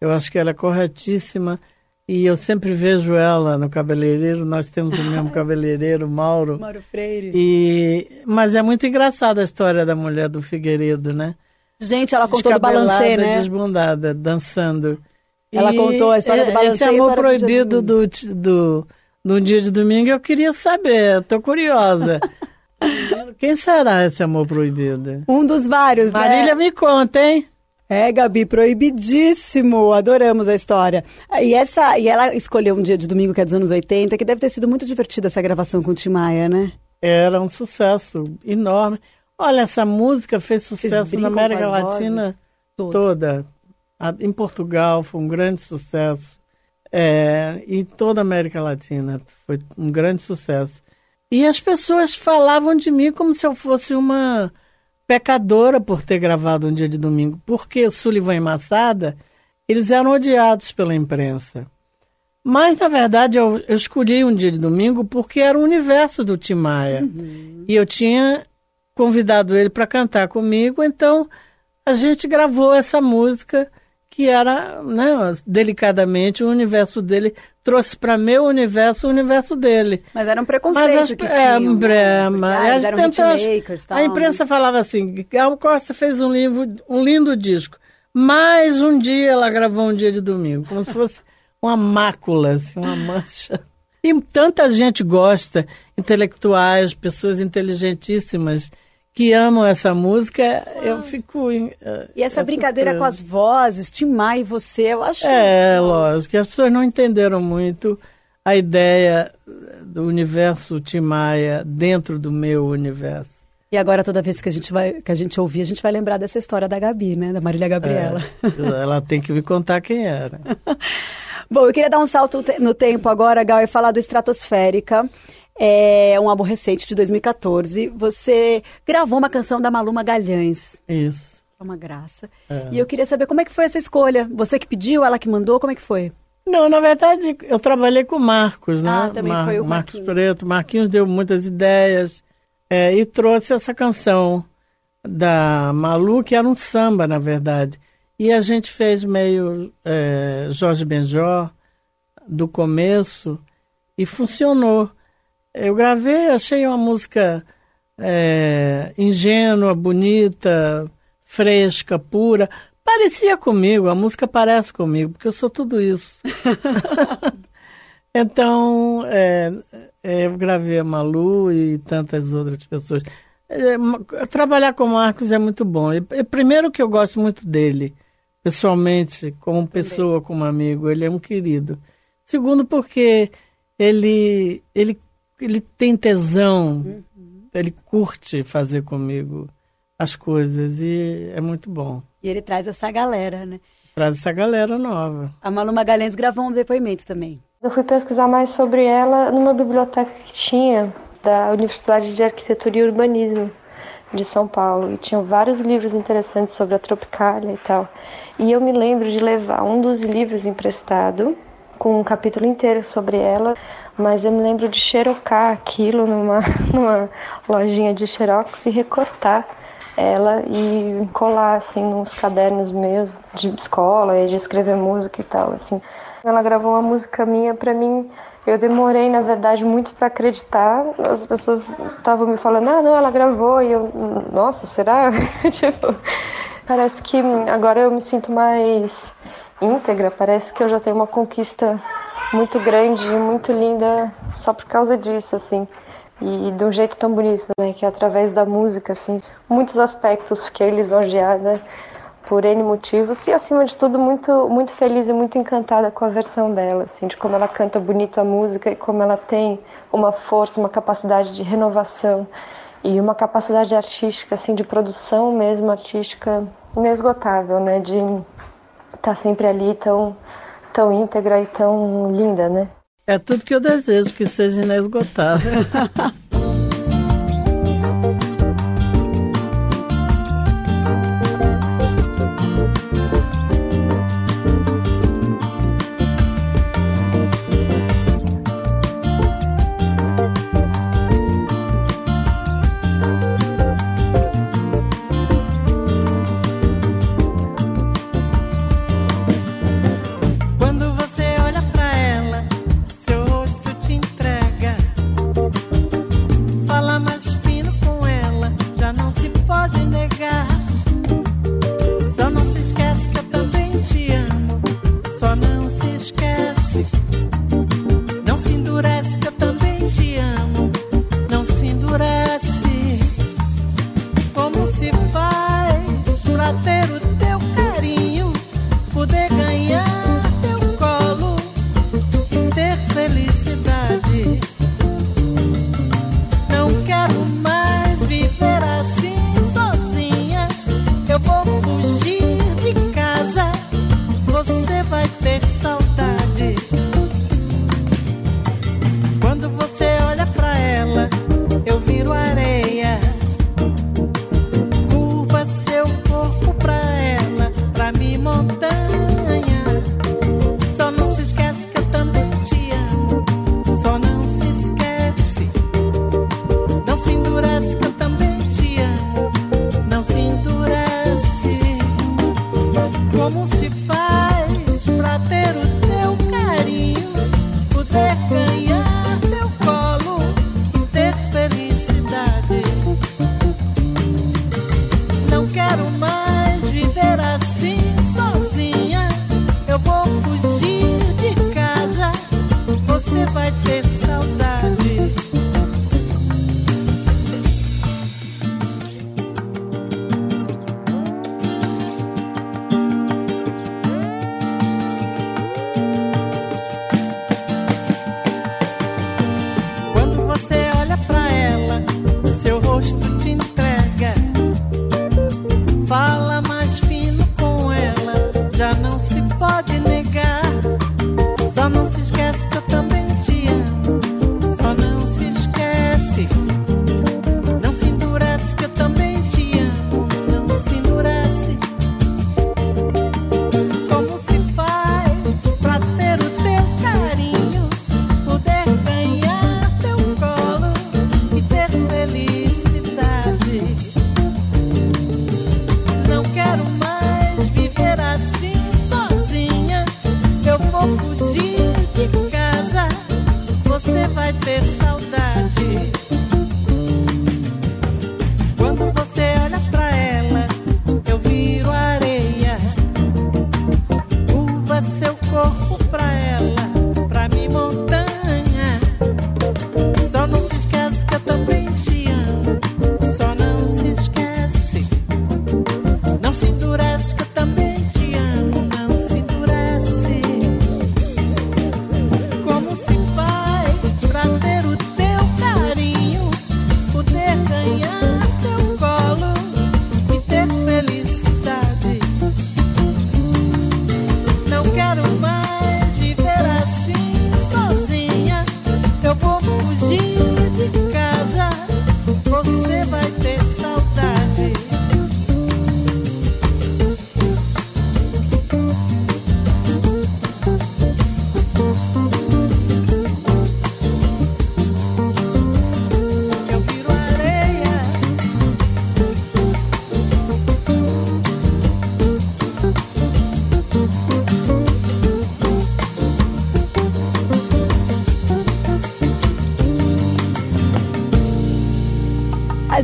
[SPEAKER 5] Eu acho que ela é corretíssima e eu sempre vejo ela no cabeleireiro. Nós temos o mesmo [laughs] cabeleireiro, Mauro.
[SPEAKER 1] Mauro Freire.
[SPEAKER 5] E, mas é muito engraçada a história da mulher do Figueiredo, né?
[SPEAKER 1] Gente, ela contou do balancê, né?
[SPEAKER 5] desbundada, dançando.
[SPEAKER 1] Ela contou a história do balancê
[SPEAKER 5] Esse
[SPEAKER 1] e
[SPEAKER 5] amor
[SPEAKER 1] do
[SPEAKER 5] proibido do, ti- do, do dia de domingo, eu queria saber, tô curiosa. [laughs] Quem será esse amor proibido?
[SPEAKER 1] Um dos vários, né?
[SPEAKER 5] Marília, me conta, hein?
[SPEAKER 1] É, Gabi, proibidíssimo. Adoramos a história. E essa, e ela escolheu um dia de domingo que é dos anos 80, que deve ter sido muito divertida essa gravação com o Tim Maia, né?
[SPEAKER 5] Era um sucesso enorme. Olha, essa música fez sucesso na América Latina
[SPEAKER 1] Toda.
[SPEAKER 5] toda. A- Em Portugal foi um grande sucesso. É, e toda a América Latina foi um grande sucesso. E as pessoas falavam de mim como se eu fosse uma pecadora por ter gravado um dia de domingo, porque Sullivan e Massada, eles eram odiados pela imprensa. Mas, na verdade, eu, eu escolhi um dia de domingo porque era o universo do Tim Maia. E eu tinha convidado ele para cantar comigo, então a gente gravou essa música que era, né, delicadamente, o universo dele trouxe para meu universo o universo dele.
[SPEAKER 1] Mas era um preconceito
[SPEAKER 5] as-
[SPEAKER 1] que
[SPEAKER 5] é,
[SPEAKER 1] tinham. né?
[SPEAKER 5] é, mas
[SPEAKER 1] ah, tal,
[SPEAKER 5] a imprensa falava assim, Gal Costa fez um, livro, um lindo disco, mas um dia ela gravou um dia de domingo, como se fosse [laughs] uma mácula, assim, uma mancha. E tanta gente gosta, intelectuais, pessoas inteligentíssimas, que amam essa música, eu fico... eh,
[SPEAKER 1] E essa
[SPEAKER 5] é
[SPEAKER 1] brincadeira com
[SPEAKER 5] surpresa.
[SPEAKER 1] as vozes, Tim Maia e você, eu acho.
[SPEAKER 5] É, lógico, que as pessoas não entenderam muito a ideia do universo Timaya dentro do meu universo.
[SPEAKER 1] E agora, toda vez que a gente vai, que a gente ouvir, a gente vai lembrar dessa história da Gabi, né? Da Marília Gabriela.
[SPEAKER 5] É, ela tem que me contar quem era. [laughs]
[SPEAKER 1] Bom, eu queria dar um salto no tempo agora, Gal, e falar do Estratosférica. É um álbum recente de 2014. Você gravou uma canção da Maluma Galhães.
[SPEAKER 5] Isso.
[SPEAKER 1] É uma graça. É. E eu queria saber como é que foi essa escolha. Você que pediu, ela que mandou, como é que foi?
[SPEAKER 5] Não, na verdade, eu trabalhei com o Marcos, né?
[SPEAKER 1] Ah, também Mar foi o
[SPEAKER 5] Marcos Marquinhos. Preto. Marquinhos deu muitas ideias é, e trouxe essa canção da Malu, que era um samba, na verdade. E a gente fez meio é, Jorge Benjó, do começo, e funcionou. Eu gravei, achei uma música é, ingênua, bonita, fresca, pura. Parecia comigo, a música parece comigo, porque eu sou tudo isso. [laughs] então, é, é, eu gravei a Malu e tantas outras pessoas. É, trabalhar com o Marcos é muito bom. E, primeiro que eu gosto muito dele, pessoalmente, como pessoa, como amigo, ele é um querido. Segundo porque ele, ele, ele tem tesão, uhum. ele curte fazer comigo as coisas e é muito bom.
[SPEAKER 1] E ele traz essa galera, né?
[SPEAKER 5] Traz essa galera nova.
[SPEAKER 1] A Malu Magalhães gravou um depoimento também.
[SPEAKER 8] Eu fui pesquisar mais sobre ela numa biblioteca que tinha da Universidade de Arquitetura e Urbanismo de São Paulo e tinham vários livros interessantes sobre a Tropicália e tal. E eu me lembro de levar um dos livros emprestado com um capítulo inteiro sobre ela, mas eu me lembro de xerocar aquilo numa, [laughs] numa lojinha de xerox e recortar ela e colar assim nos cadernos meus de escola e de escrever música e tal assim. Ela gravou uma música minha para mim. Eu demorei, na verdade, muito para acreditar. As pessoas estavam me falando: "Ah, não, ela gravou". E eu, nossa, será? [laughs] tipo, parece que agora eu me sinto mais íntegra, parece que eu já tenho uma conquista muito grande, muito linda só por causa disso, assim e de um jeito tão bonito, né? Que é através da música, assim, muitos aspectos fiquei lisonjeada por N motivos e acima de tudo muito muito feliz e muito encantada com a versão dela, assim, de como ela canta bonito a música e como ela tem uma força, uma capacidade de renovação e uma capacidade artística, assim, de produção mesmo artística inesgotável, né? De tá sempre ali tão tão íntegra e tão linda, né?
[SPEAKER 5] É tudo que eu desejo, que seja inesgotável. [laughs]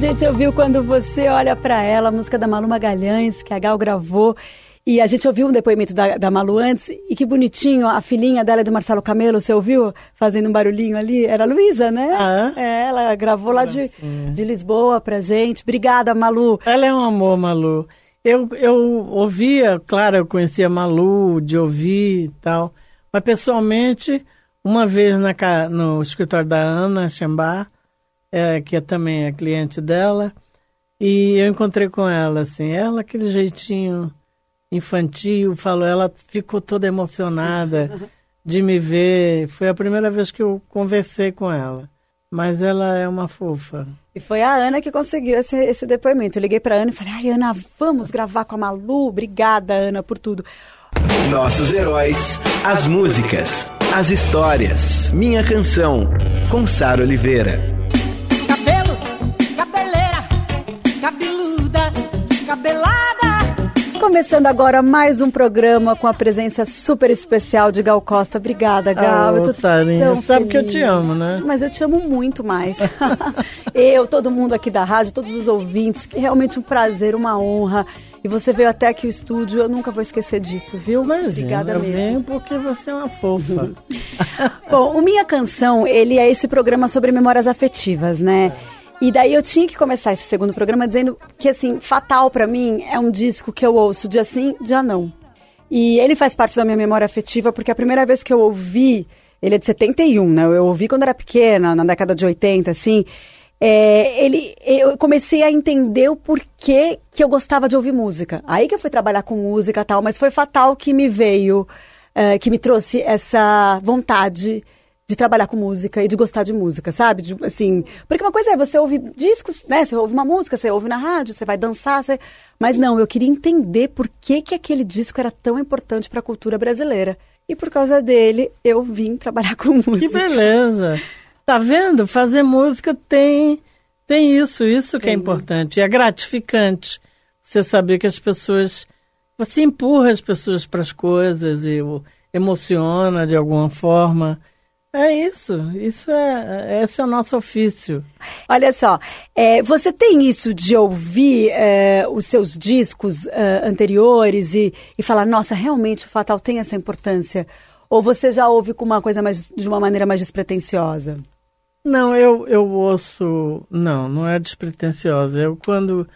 [SPEAKER 1] gente ouviu quando você olha para ela, a música da Malu Magalhães, que a Gal gravou. E a gente ouviu um depoimento da, da Malu antes, e que bonitinho, a filhinha dela é do Marcelo Camelo, você ouviu? Fazendo um barulhinho ali. Era a Luísa, né?
[SPEAKER 5] Ah,
[SPEAKER 1] é? Ela gravou lá de, de Lisboa pra gente. Obrigada, Malu.
[SPEAKER 5] Ela é um amor, Malu. Eu, eu ouvia, claro, eu conhecia Malu, de ouvir e tal, mas pessoalmente, uma vez na, no escritório da Ana Chambar, é, que é também é cliente dela, e eu encontrei com ela, assim, ela aquele jeitinho infantil, falou, ela ficou toda emocionada [laughs] de me ver. Foi a primeira vez que eu conversei com ela. Mas ela é uma fofa.
[SPEAKER 1] E foi a Ana que conseguiu esse, esse depoimento. Eu liguei para Ana e falei: ai, Ana, vamos gravar com a Malu. Obrigada, Ana, por tudo.
[SPEAKER 2] Nossos heróis, as músicas, as histórias. Minha canção, com Sara Oliveira.
[SPEAKER 1] Começando agora mais um programa com a presença super especial de Gal Costa. Obrigada, Gal.
[SPEAKER 5] Ah,
[SPEAKER 1] eu tô
[SPEAKER 5] Sarinha, sabe que eu te amo, né?
[SPEAKER 1] Mas eu te amo muito mais. [laughs] eu, todo mundo aqui da rádio, todos os ouvintes, que é realmente um prazer, uma honra. E você veio até aqui o estúdio, eu nunca vou esquecer disso, viu? Obrigada
[SPEAKER 5] eu
[SPEAKER 1] mesmo.
[SPEAKER 5] venho porque você é uma fofa. [laughs]
[SPEAKER 1] Bom, o Minha Canção, ele é esse programa sobre memórias afetivas, né? E daí eu tinha que começar esse segundo programa dizendo que, assim, Fatal pra mim é um disco que eu ouço dia sim, dia não. E ele faz parte da minha memória afetiva porque a primeira vez que eu ouvi, ele é de 71, né? Eu ouvi quando era pequena, na década de 80, assim. É, ele, eu comecei a entender o porquê que eu gostava de ouvir música. Aí que eu fui trabalhar com música e tal, mas foi Fatal que me veio, é, que me trouxe essa vontade de trabalhar com música e de gostar de música, sabe? De, assim, porque uma coisa é você ouvir discos, né? Você ouve uma música, você ouve na rádio, você vai dançar, você... mas não, eu queria entender por que, que aquele disco era tão importante para a cultura brasileira. E por causa dele, eu vim trabalhar [laughs] com música.
[SPEAKER 5] Que beleza! Tá vendo? Fazer música tem, tem isso, isso que é importante. E é gratificante você saber que as pessoas. Você empurra as pessoas para as coisas e emociona de alguma forma. É isso, isso é, esse é o nosso ofício.
[SPEAKER 1] Olha só, é, você tem isso de ouvir é, os seus discos é, anteriores e, e falar, nossa, realmente o Fatal tem essa importância? Ou você já ouve com uma coisa mais, de uma maneira mais despretensiosa?
[SPEAKER 5] Não, eu, eu ouço. Não, não é despretensiosa. Eu quando.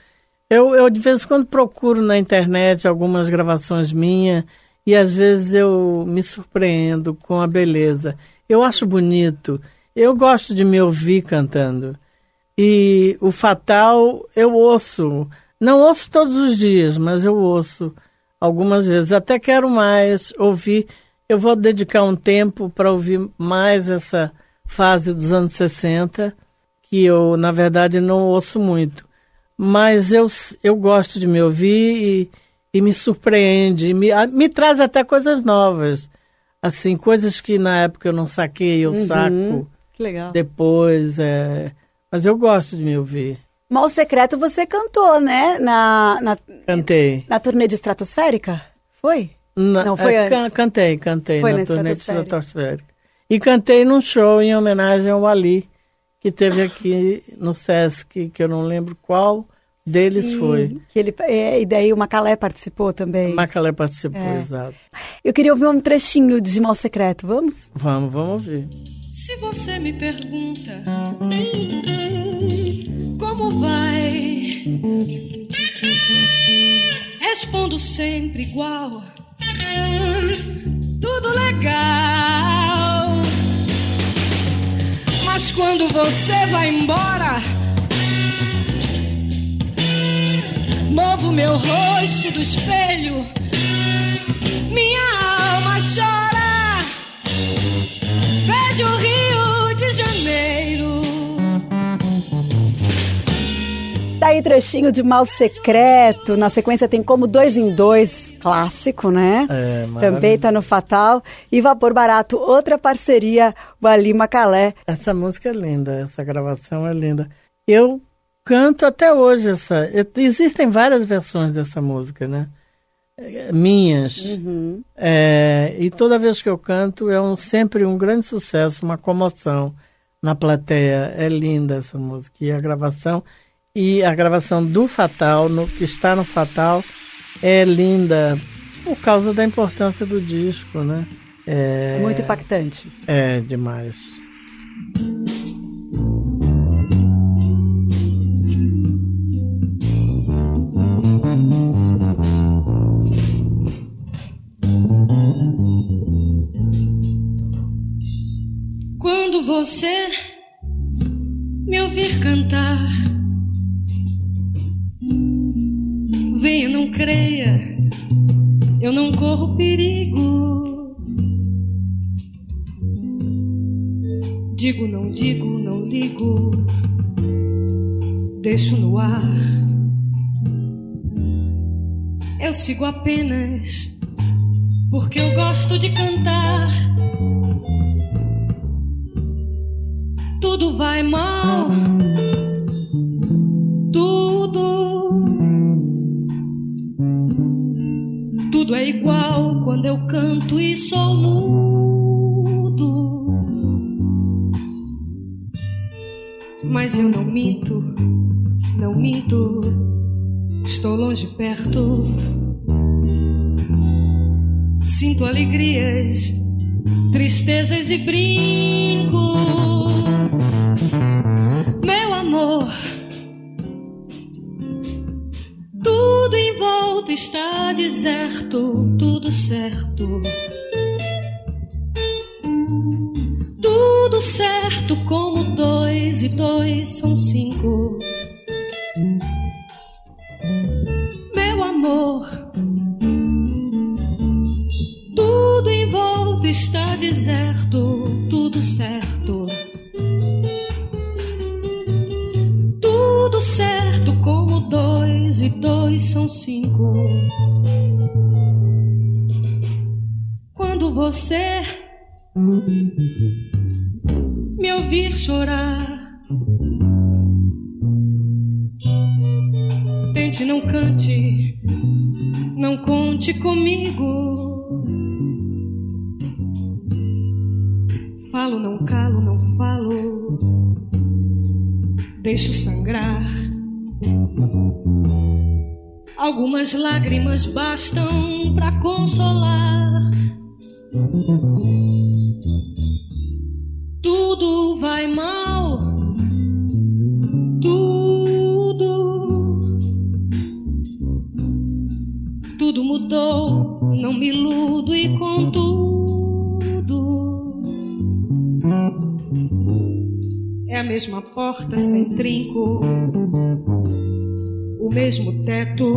[SPEAKER 5] Eu, eu de vez em quando procuro na internet algumas gravações minhas e às vezes eu me surpreendo com a beleza. Eu acho bonito. Eu gosto de me ouvir cantando. E o Fatal eu ouço. Não ouço todos os dias, mas eu ouço algumas vezes. Até quero mais ouvir. Eu vou dedicar um tempo para ouvir mais essa fase dos anos 60, que eu, na verdade, não ouço muito. Mas eu, eu gosto de me ouvir e, e me surpreende, me, me traz até coisas novas. Assim, coisas que na época eu não saquei, eu saco
[SPEAKER 1] Que legal.
[SPEAKER 5] depois. é, Mas eu gosto de me ouvir.
[SPEAKER 1] Mal Secreto você cantou, né? Na, na,
[SPEAKER 5] Cantei.
[SPEAKER 1] na turnê de Estratosférica? Foi?
[SPEAKER 5] Na-
[SPEAKER 1] Não, foi
[SPEAKER 5] é, can- Cantei, cantei
[SPEAKER 1] Foi
[SPEAKER 5] na,
[SPEAKER 1] na
[SPEAKER 5] turnê de.
[SPEAKER 1] Estratosférica.
[SPEAKER 5] E cantei num show em homenagem ao Ali, que teve aqui no Sesc, que eu não lembro qual deles foi.
[SPEAKER 1] Que ele, é, e daí o Macalé participou também.
[SPEAKER 5] Macalé participou,
[SPEAKER 1] É.
[SPEAKER 5] exato.
[SPEAKER 1] Eu queria ouvir um trechinho de Mal Secreto, vamos?
[SPEAKER 5] Vamos, vamos ouvir.
[SPEAKER 4] Se você me pergunta como vai, respondo sempre igual. Tudo legal. Mas quando você vai embora, movo meu rosto do espelho, minha alma chora. Vejo o Rio de Janeiro.
[SPEAKER 1] Daí trechinho de Mal Secreto. Na sequência tem como dois em dois, clássico, né?
[SPEAKER 5] É,
[SPEAKER 1] Também tá no Fatal. E Vapor Barato, outra parceria, o Ali Macalé.
[SPEAKER 5] Essa música é linda, essa gravação é linda. Eu canto até hoje essa. Existem várias versões dessa música, né? Minhas. É, e toda vez que eu canto é um, sempre um grande sucesso, uma comoção na plateia. É linda essa música. E a gravação. E a gravação do Fatal, no, que está no Fatal, é linda por causa da importância do disco, né? É,
[SPEAKER 1] Muito impactante.
[SPEAKER 5] É, demais.
[SPEAKER 4] Quando você me ouvir cantar, venha, não creia, eu não corro perigo. Digo, não digo, não ligo, deixo no ar. Eu sigo apenas porque eu gosto de cantar. Tudo vai mal. Tudo. Tudo é igual quando eu canto e sou mudo. Mas eu não minto, não minto. Estou longe, perto. Sinto alegrias, tristezas e brinco meu amor. Tudo em volta está deserto, tudo certo. Tudo certo como dois e dois são cinco. Você me ouvir chorar, tente não cante, não conte comigo. Falo, não calo, não falo deixo sangrar. Algumas lágrimas bastam para consolar. Tudo vai mal, tudo, tudo mudou. Não me iludo e contudo. É a mesma porta sem trinco, o mesmo teto.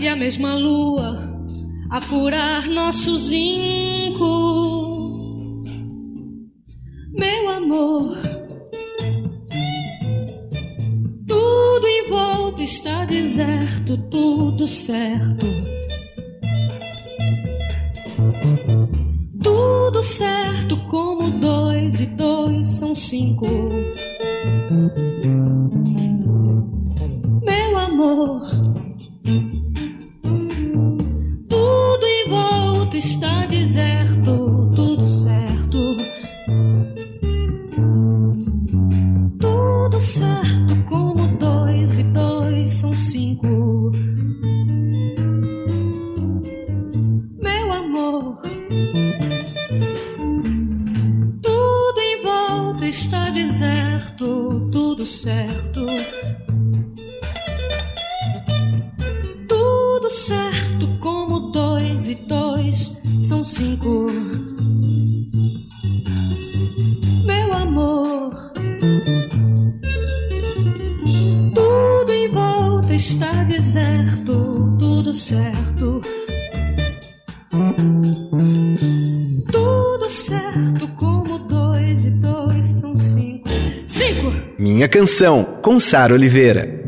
[SPEAKER 4] E a mesma lua a furar nosso zinco. Meu amor, tudo em volta está deserto, tudo certo. Tudo certo como dois e dois são cinco. Meu amor, está deserto, tudo certo. Tudo certo como dois e dois são cinco. Meu amor. Tudo em volta está deserto, tudo certo. Tudo certo e dois são cinco. Meu amor. Tudo em volta está deserto, tudo certo. Tudo certo como dois e dois são cinco. Cinco!
[SPEAKER 2] Minha canção, com Sara Oliveira.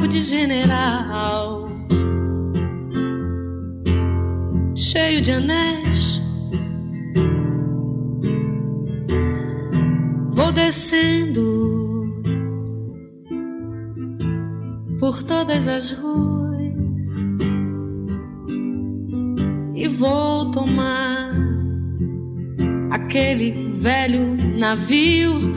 [SPEAKER 4] Casaco de general, cheio de anéis. Vou descendo por todas as ruas e vou tomar aquele velho navio.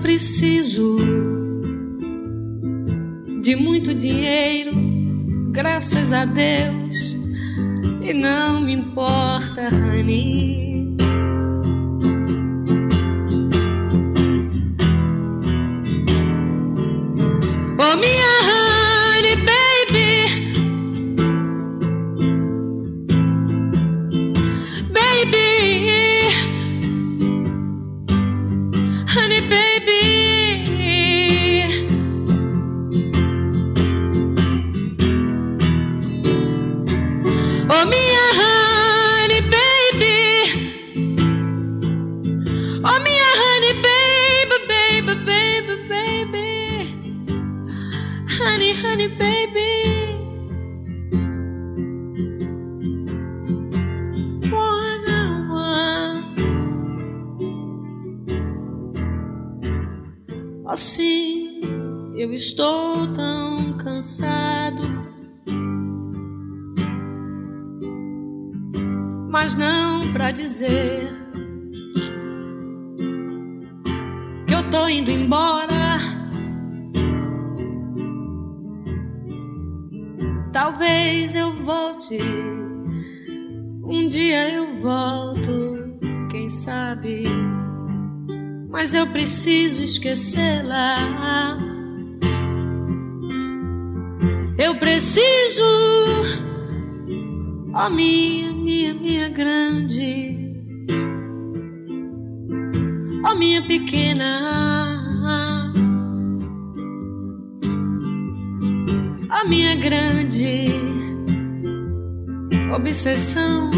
[SPEAKER 4] Preciso de muito dinheiro, graças a Deus, e não me importa, honey. Assim, eu estou tão cansado, mas não pra dizer que eu tô indo embora. Talvez eu volte, um dia eu volto, quem sabe. Mas eu preciso esquecê-la. Eu preciso, ó minha, minha, minha grande, ó minha pequena. a minha grande obsessão.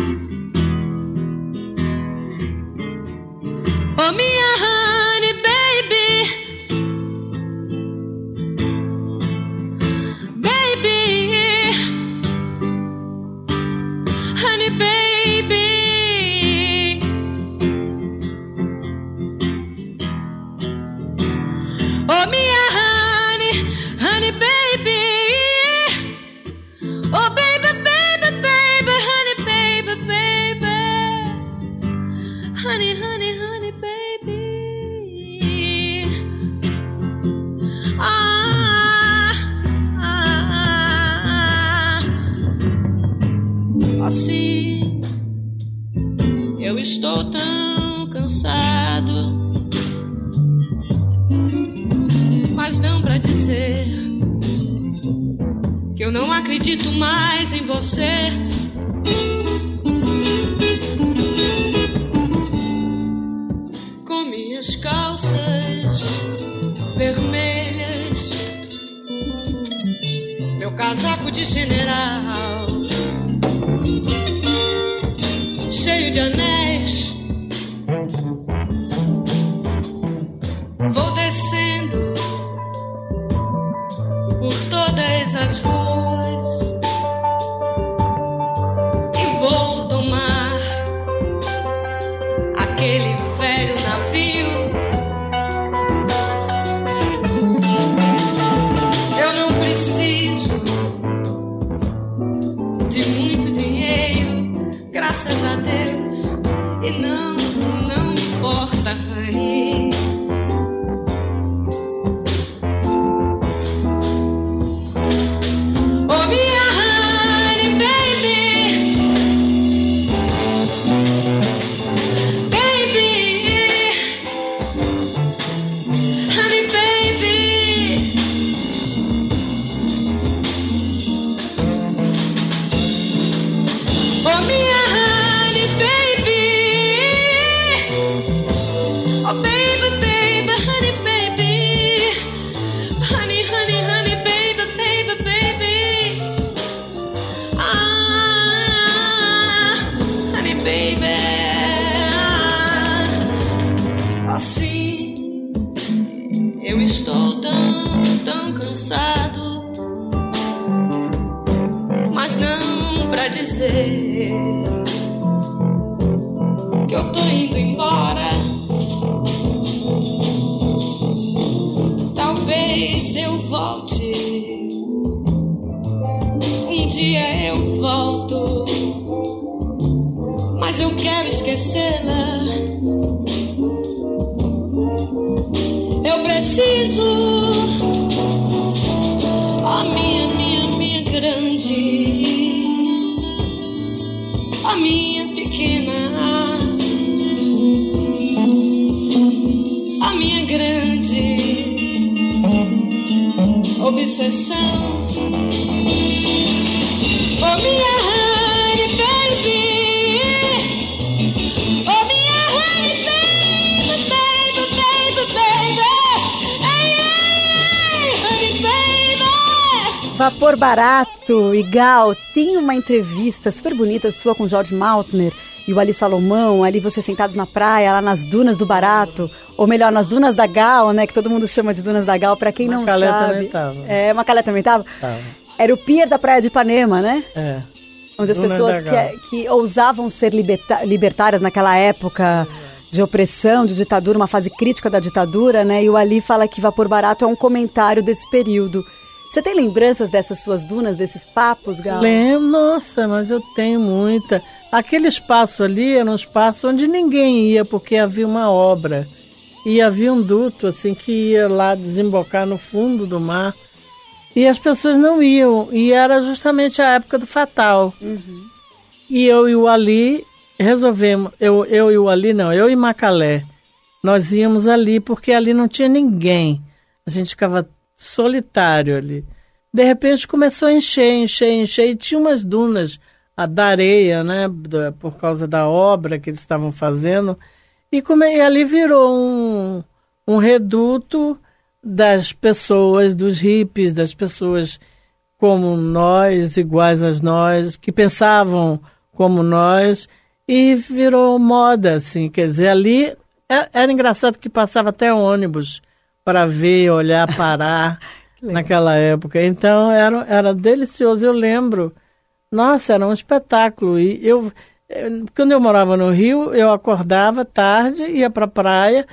[SPEAKER 1] Barato e Gal, tem uma entrevista super bonita sua com George Maltner e o Ali Salomão, ali vocês sentados na praia, lá nas dunas do Barato, ou melhor, nas dunas da Gal, né, que todo mundo chama de dunas da Gal, pra quem não
[SPEAKER 5] Macalé
[SPEAKER 1] sabe.
[SPEAKER 5] também tava.
[SPEAKER 1] É, Macalé também tava?
[SPEAKER 5] Tava.
[SPEAKER 1] Era o pier da praia de Ipanema, né?
[SPEAKER 5] É.
[SPEAKER 1] Onde as
[SPEAKER 5] Dunas
[SPEAKER 1] pessoas
[SPEAKER 5] da Gal.
[SPEAKER 1] que, que ousavam ser liberta- libertárias naquela época de opressão, de ditadura, uma fase crítica da ditadura, né? E o Ali fala que Vapor Barato é um comentário desse período. Você tem lembranças dessas suas dunas, desses papos, Gal?
[SPEAKER 5] Lembro, nossa, mas eu tenho muita. Aquele espaço ali era um espaço onde ninguém ia, porque havia uma obra. E havia um duto, assim, que ia lá desembocar no fundo do mar. E as pessoas não iam. E era justamente a época do Fatal. E eu e o Ali resolvemos. Eu, eu e o Ali, não, eu e Macalé. Nós íamos ali porque ali não tinha ninguém. A gente ficava solitário ali. De repente começou a encher, encher, encher. E tinha umas dunas da areia, né? por causa da obra que eles estavam fazendo. E, come, e ali virou um, um reduto das pessoas, dos hippies, das pessoas como nós, iguais a nós, que pensavam como nós, e virou moda, assim, quer dizer, ali é- era engraçado que passava até ônibus para ver, olhar, parar [laughs] naquela época. Então era, era delicioso, eu lembro. Nossa, era um espetáculo. E eu, quando eu morava no Rio, eu acordava tarde, ia para a praia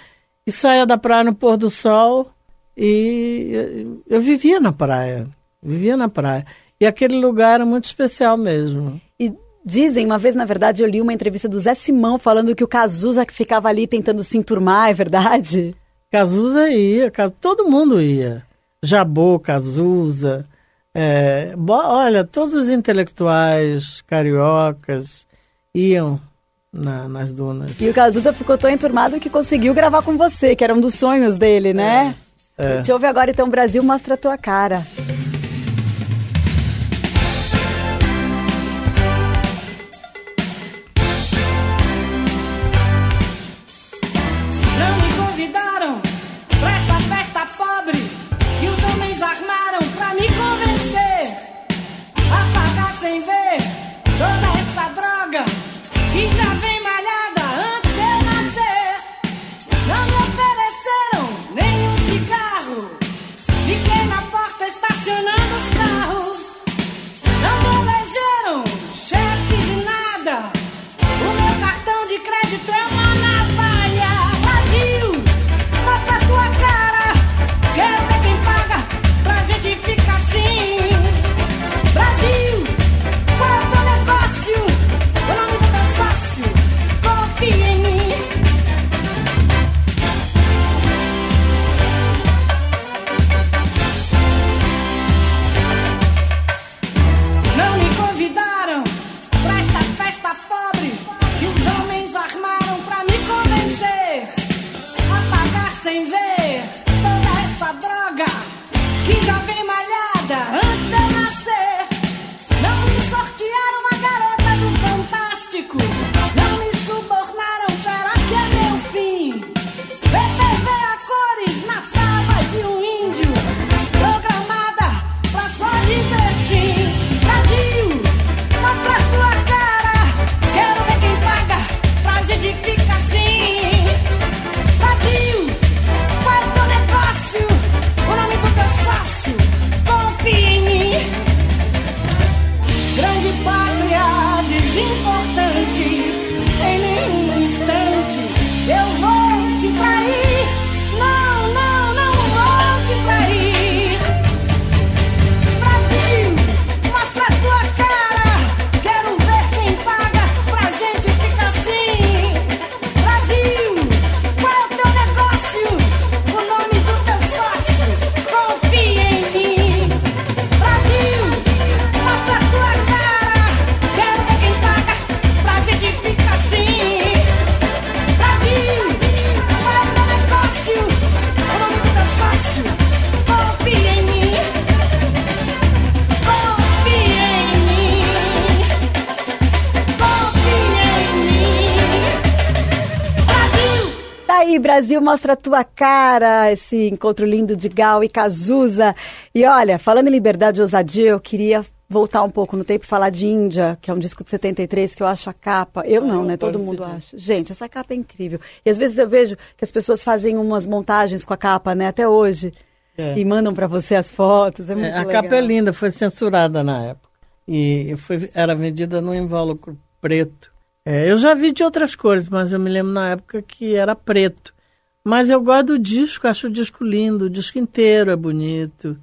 [SPEAKER 5] e saía da praia no pôr do sol e eu, vivia na praia, vivia na praia. E aquele lugar era muito especial mesmo.
[SPEAKER 1] E dizem, uma vez, na verdade, eu li uma entrevista do Zé Simão falando que o Cazuza que ficava ali tentando se enturmar, é verdade?
[SPEAKER 5] Cazuza ia, todo mundo ia. Jabô, Cazuza. é, olha, todos os intelectuais cariocas iam na- nas dunas.
[SPEAKER 1] E o Cazuza ficou tão enturmado que conseguiu gravar com você, que era um dos sonhos dele, né?
[SPEAKER 5] É.
[SPEAKER 1] A gente ouve agora, então, Brasil, mostra a tua cara. Brasil, mostra a tua cara, esse encontro lindo de Gal e Cazuza. E olha, falando em liberdade e ousadia, eu queria voltar um pouco no tempo e falar de Índia, que é um disco de 73 que eu acho a capa. Eu não, né? Todo mundo acha. Gente, essa capa é incrível. E às vezes eu vejo que as pessoas fazem umas montagens com a capa, né? Até hoje.
[SPEAKER 5] É.
[SPEAKER 1] E mandam para você as fotos. É muito
[SPEAKER 5] É, a
[SPEAKER 1] legal.
[SPEAKER 5] capa é linda, foi censurada na época. E foi, era vendida num invólucro preto. É, eu já vi de outras cores, mas eu me lembro na época que era preto. Mas eu gosto do disco, acho o disco lindo, o disco inteiro é bonito.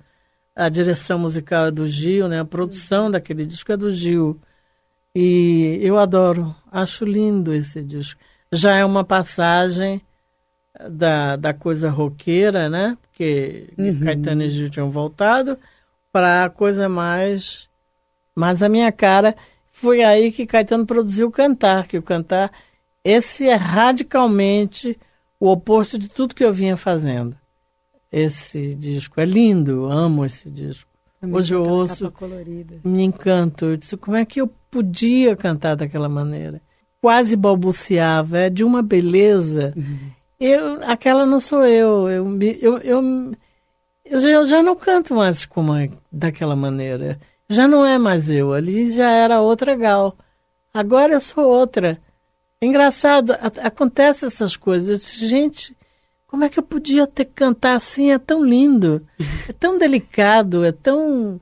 [SPEAKER 5] A direção musical é do Gil, né? A produção daquele disco é do Gil. E eu adoro, acho lindo esse disco. Já é uma passagem da, da coisa roqueira, né? Porque Caetano e Gil tinham voltado para a coisa mais, mais a minha cara. Foi aí que Caetano produziu o Cantar, que o Cantar, esse é radicalmente o oposto de tudo que eu vinha fazendo. Esse disco é lindo, amo esse disco.
[SPEAKER 1] Também
[SPEAKER 5] Hoje eu ouço, me encanto. Eu disse, como é que eu podia cantar daquela maneira? Quase balbuciava, é de uma beleza. Eu, aquela não sou eu. Eu, eu, eu, eu, já, eu já não canto mais como daquela maneira. Já não é mais eu. Ali já era outra Gal. Agora eu sou outra. É engraçado, a- acontece essas coisas. Disse, gente, como é que eu podia ter cantar assim? É tão lindo, é tão [laughs] delicado, é tão.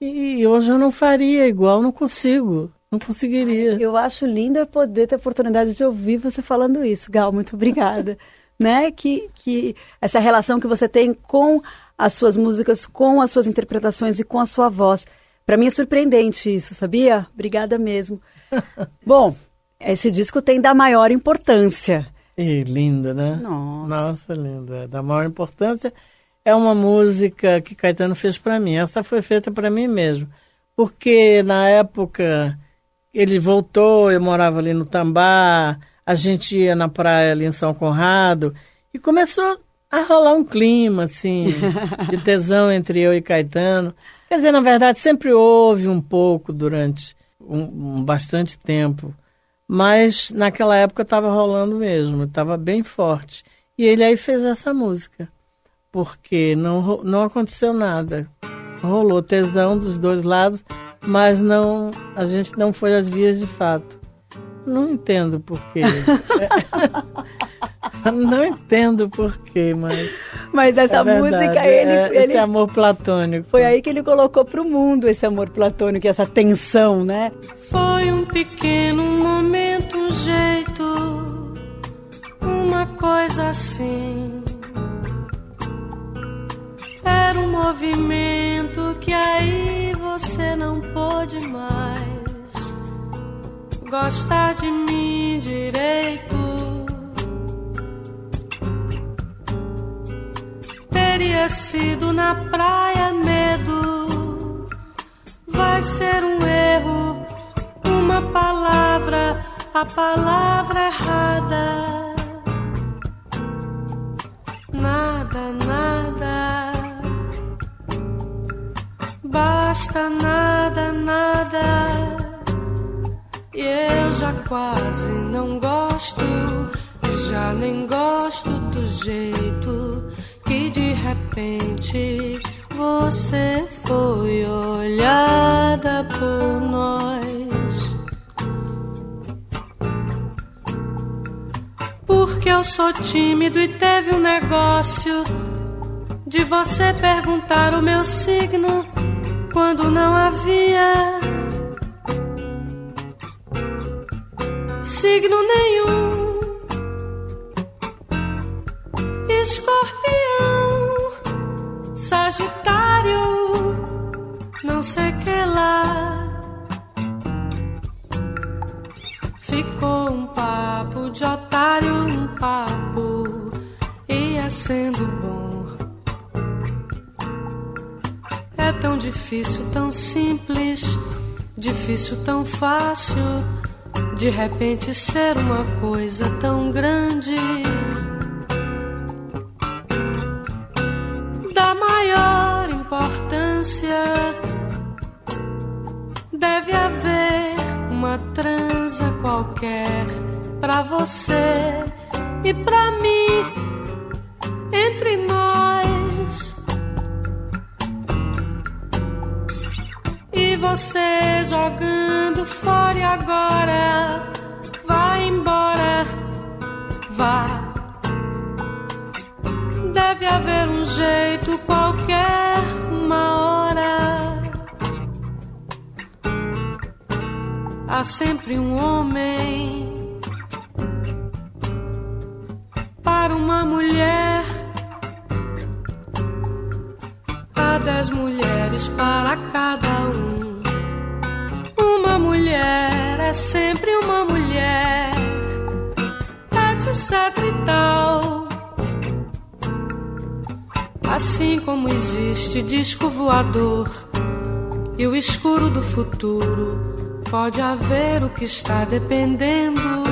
[SPEAKER 5] E hoje eu não faria igual, não consigo, não conseguiria.
[SPEAKER 1] Eu acho lindo é poder ter a oportunidade de ouvir você falando isso, Gal. Muito obrigada. [laughs] né? Que, que essa relação que você tem com as suas músicas, com as suas interpretações e com a sua voz. Para mim é surpreendente isso, sabia? Obrigada mesmo. [laughs] Bom, esse disco tem da maior importância.
[SPEAKER 5] E linda, né?
[SPEAKER 1] Nossa.
[SPEAKER 5] Nossa, linda. É Da maior importância. É uma música que Caetano fez para mim. Essa foi feita para mim mesmo. Porque na época ele voltou, eu morava ali no Tambá, a gente ia na praia ali em São Conrado e começou a rolar um clima, assim, [laughs] de tesão entre eu e Caetano. Quer dizer, na verdade, sempre houve um pouco durante um, um bastante tempo. Mas naquela época estava rolando mesmo, estava bem forte. E ele aí fez essa música, porque não, não aconteceu nada. Rolou tesão dos dois lados, mas não a gente não foi às vias de fato. Não entendo porquê. [laughs] não entendo porquê, mas.
[SPEAKER 1] Mas essa
[SPEAKER 5] é verdade,
[SPEAKER 1] música, ele,
[SPEAKER 5] é
[SPEAKER 1] ele
[SPEAKER 5] esse amor platônico.
[SPEAKER 1] foi aí que ele colocou pro mundo esse amor platônico, e essa tensão, né?
[SPEAKER 4] Foi um pequeno momento, um jeito, uma coisa assim. Era um movimento que aí você não pôde mais gostar de mim direito. Teria sido na praia medo vai ser um erro, uma palavra, a palavra errada. Nada, nada, basta nada, nada. E eu já quase não gosto, já nem gosto do jeito que de repente você foi olhada por nós. Porque eu sou tímido e teve um negócio de você perguntar o meu signo quando não havia signo nenhum. Escorpião, Sagitário, não sei que lá. Ficou um papo de otário, um papo ia sendo bom. É tão difícil, tão simples, difícil, tão fácil. De repente ser uma coisa tão grande. Da maior importância. Deve haver uma transa qualquer pra você E pra mim, entre nós, você jogando fora e agora vai embora, vá. Deve haver um jeito qualquer, uma hora. Há sempre um homem para uma mulher. Há dez mulheres para cada um. É sempre uma mulher, etc e tal. Assim como existe disco voador e o escuro do futuro, pode haver o que está dependendo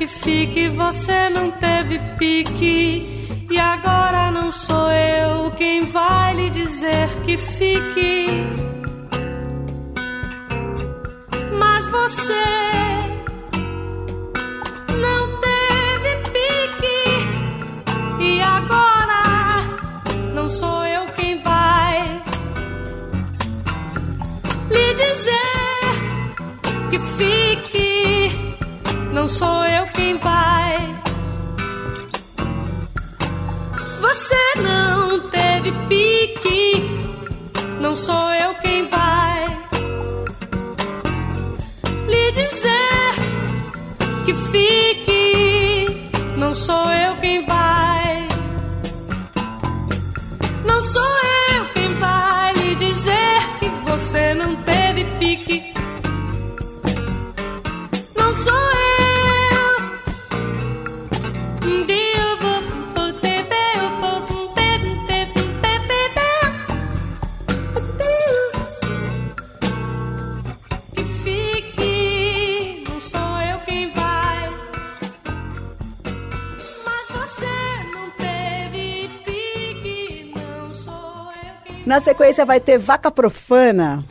[SPEAKER 4] que fique, você não teve pique. E agora não sou eu quem vai lhe dizer que fique. Mas você não teve pique. E agora não sou eu quem vai lhe dizer que fique não sou eu quem vai. Você não teve pique, não sou eu quem vai lhe dizer que fique,
[SPEAKER 1] Na sequência vai ter Vaca Profana.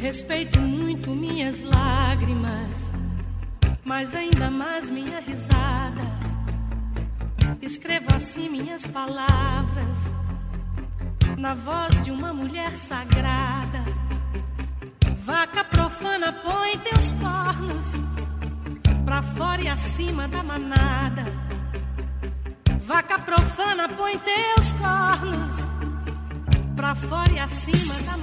[SPEAKER 4] Respeito muito minhas lágrimas, mas ainda mais minha risada. Escrevo assim minhas palavras, na voz de uma mulher sagrada. Vaca profana, põe teus cornos pra fora e acima da manada. Vaca profana, põe teus cornos pra fora e acima da manada.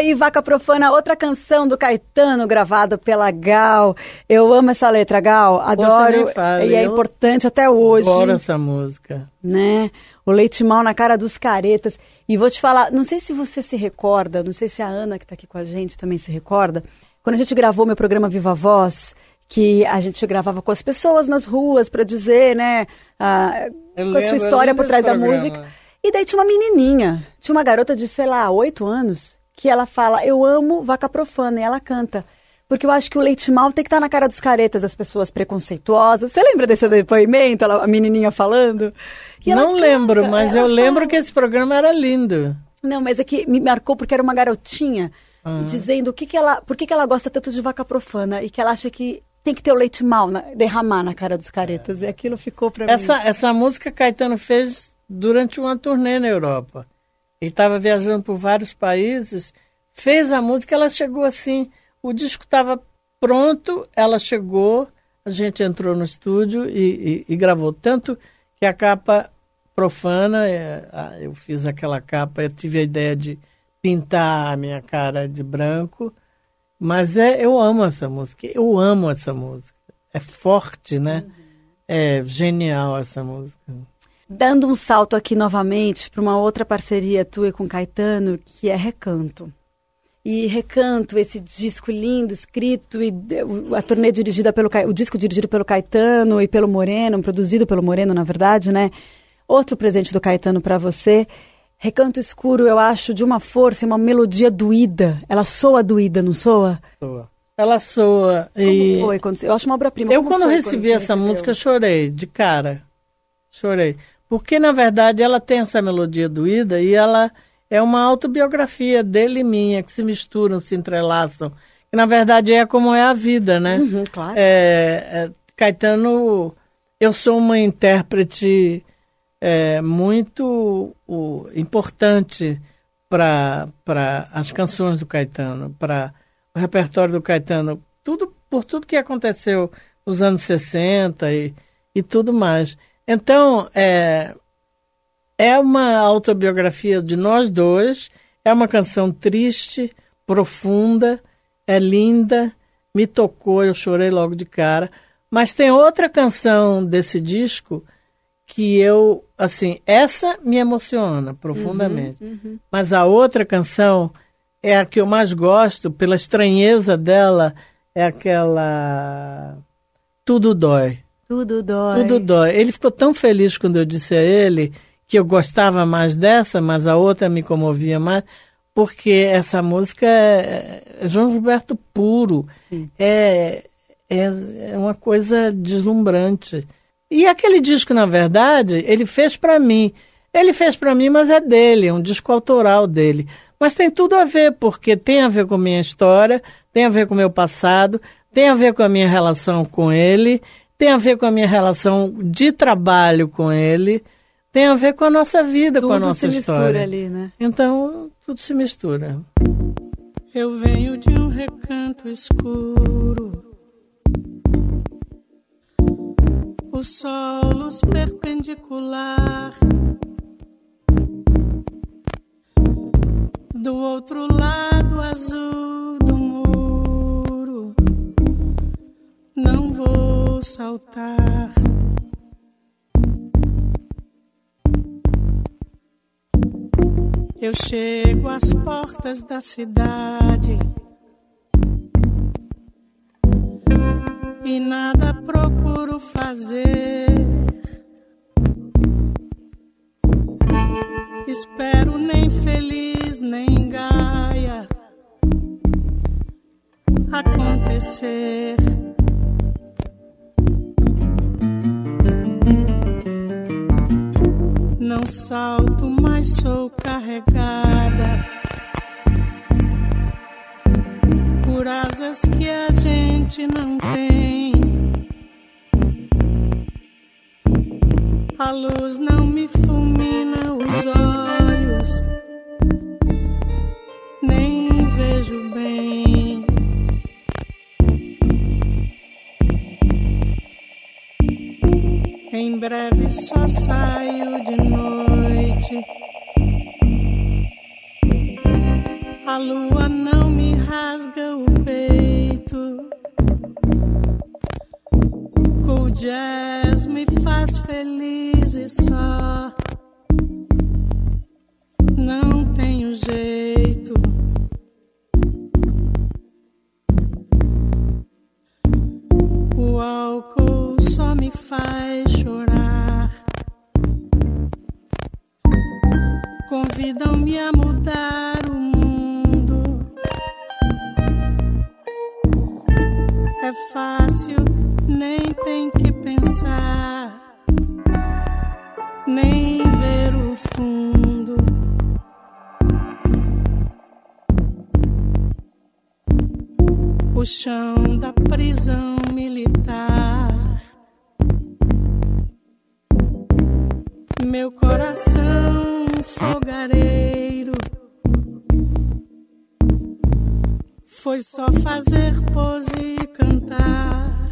[SPEAKER 1] Aí, Vaca Profana, outra canção do Caetano, gravada pela Gal. Eu amo essa letra, Gal. Adoro.
[SPEAKER 5] fala,
[SPEAKER 1] e é importante até hoje.
[SPEAKER 5] Adoro essa música.
[SPEAKER 1] Né? O leite mal na cara dos caretas. E vou te falar, não sei se você se recorda, não sei se a Ana, que tá aqui com a gente, também se recorda. Quando a gente gravou meu programa Viva Voz, que a gente gravava com as pessoas nas ruas para dizer, né, a, com a sua
[SPEAKER 5] lembro,
[SPEAKER 1] história por
[SPEAKER 5] lembro
[SPEAKER 1] trás da música. E daí tinha uma menininha, tinha uma garota de, sei lá, oito anos, que ela fala, eu amo vaca profana, e ela canta. Porque eu acho que o leite mal tem que estar na cara dos caretas, das pessoas preconceituosas. Você lembra desse depoimento, a menininha falando? E
[SPEAKER 5] Não
[SPEAKER 1] canta,
[SPEAKER 5] lembro, mas
[SPEAKER 1] ela
[SPEAKER 5] eu lembro
[SPEAKER 1] fala.
[SPEAKER 5] que esse programa era lindo.
[SPEAKER 1] Não, mas é que me marcou porque era uma garotinha
[SPEAKER 5] Ah.
[SPEAKER 1] dizendo o que que ela, por que, que ela gosta tanto de vaca profana e que ela acha que tem que ter o leite mal, na- derramar na cara dos caretas. E aquilo ficou pra mim.
[SPEAKER 5] Essa música Caetano fez durante uma turnê na Europa. Ele estava viajando por vários países, fez a música, ela chegou assim, o disco estava pronto, ela chegou, a gente entrou no estúdio e, e- e gravou. Tanto que a capa profana, é, eu fiz aquela capa, eu tive a ideia de pintar a minha cara de branco, mas é, eu amo essa música, eu amo essa música. É forte, né? É genial essa música.
[SPEAKER 1] Dando um salto aqui novamente para uma outra parceria tua e com Caetano, que é Recanto. E Recanto, esse disco lindo, escrito, e a turnê dirigida pelo o disco dirigido pelo Caetano e pelo Moreno, produzido pelo Moreno, na verdade, né? Outro presente do Caetano para você. Recanto Escuro, eu acho, de uma força e uma melodia doída. Ela soa doída, não soa?
[SPEAKER 5] Soa. Ela soa.
[SPEAKER 1] Como
[SPEAKER 5] e
[SPEAKER 1] foi? Quando, eu acho uma obra-prima.
[SPEAKER 5] eu,
[SPEAKER 1] Como
[SPEAKER 5] quando
[SPEAKER 1] foi
[SPEAKER 5] recebi
[SPEAKER 1] você
[SPEAKER 5] essa
[SPEAKER 1] recebeu?
[SPEAKER 5] música, eu chorei, de cara. Chorei. Porque, na verdade, ela tem essa melodia doída e ela é uma autobiografia dele e minha, que se misturam, se entrelaçam. Que, na verdade, é como é a vida, né?
[SPEAKER 1] Uhum, claro.
[SPEAKER 5] É, é, Caetano, eu sou uma intérprete é, muito o, importante para as canções do Caetano, para o repertório do Caetano, tudo por tudo que aconteceu nos anos 60 e, e tudo mais. Então, é, é uma autobiografia de nós dois, é uma canção triste, profunda, é linda, me tocou, eu chorei logo de cara. Mas tem outra canção desse disco que eu, assim, essa me emociona profundamente. Mas a outra canção é a que eu mais gosto, pela estranheza dela, é aquela Tudo Dói.
[SPEAKER 1] Tudo dói.
[SPEAKER 5] Tudo dói. Ele ficou tão feliz quando eu disse a ele que eu gostava mais dessa, mas a outra me comovia mais, porque essa música é, é João Gilberto puro. É, é, é uma coisa deslumbrante. E aquele disco, na verdade, ele fez para mim. Ele fez para mim, mas é dele, é um disco autoral dele. Mas tem tudo a ver, porque tem a ver com a minha história, tem a ver com o meu passado, tem a ver com a minha relação com ele, tem a ver com a minha relação de trabalho com ele, tem a ver com a nossa vida, com a
[SPEAKER 1] Tudo
[SPEAKER 5] nossa
[SPEAKER 1] se
[SPEAKER 5] história.
[SPEAKER 1] mistura ali, né?
[SPEAKER 5] Então, tudo se mistura. Eu venho de um recanto escuro, o solos perpendicular. Do outro lado azul do muro, não vou saltar. Eu chego às portas da cidade e nada procuro fazer. Espero nem feliz nem gaia acontecer. Não salto, mas sou carregada por asas que a gente não tem. A luz não me fulmina Em breve só saio de noite. A lua não me rasga o peito. O jazz me faz feliz e só. Não tenho jeito. Faz chorar. Convidam-me a mudar o mundo. É fácil, nem tem que pensar, nem ver o fundo. O chão da prisão militar. Meu coração fogareiro foi só fazer pose e cantar,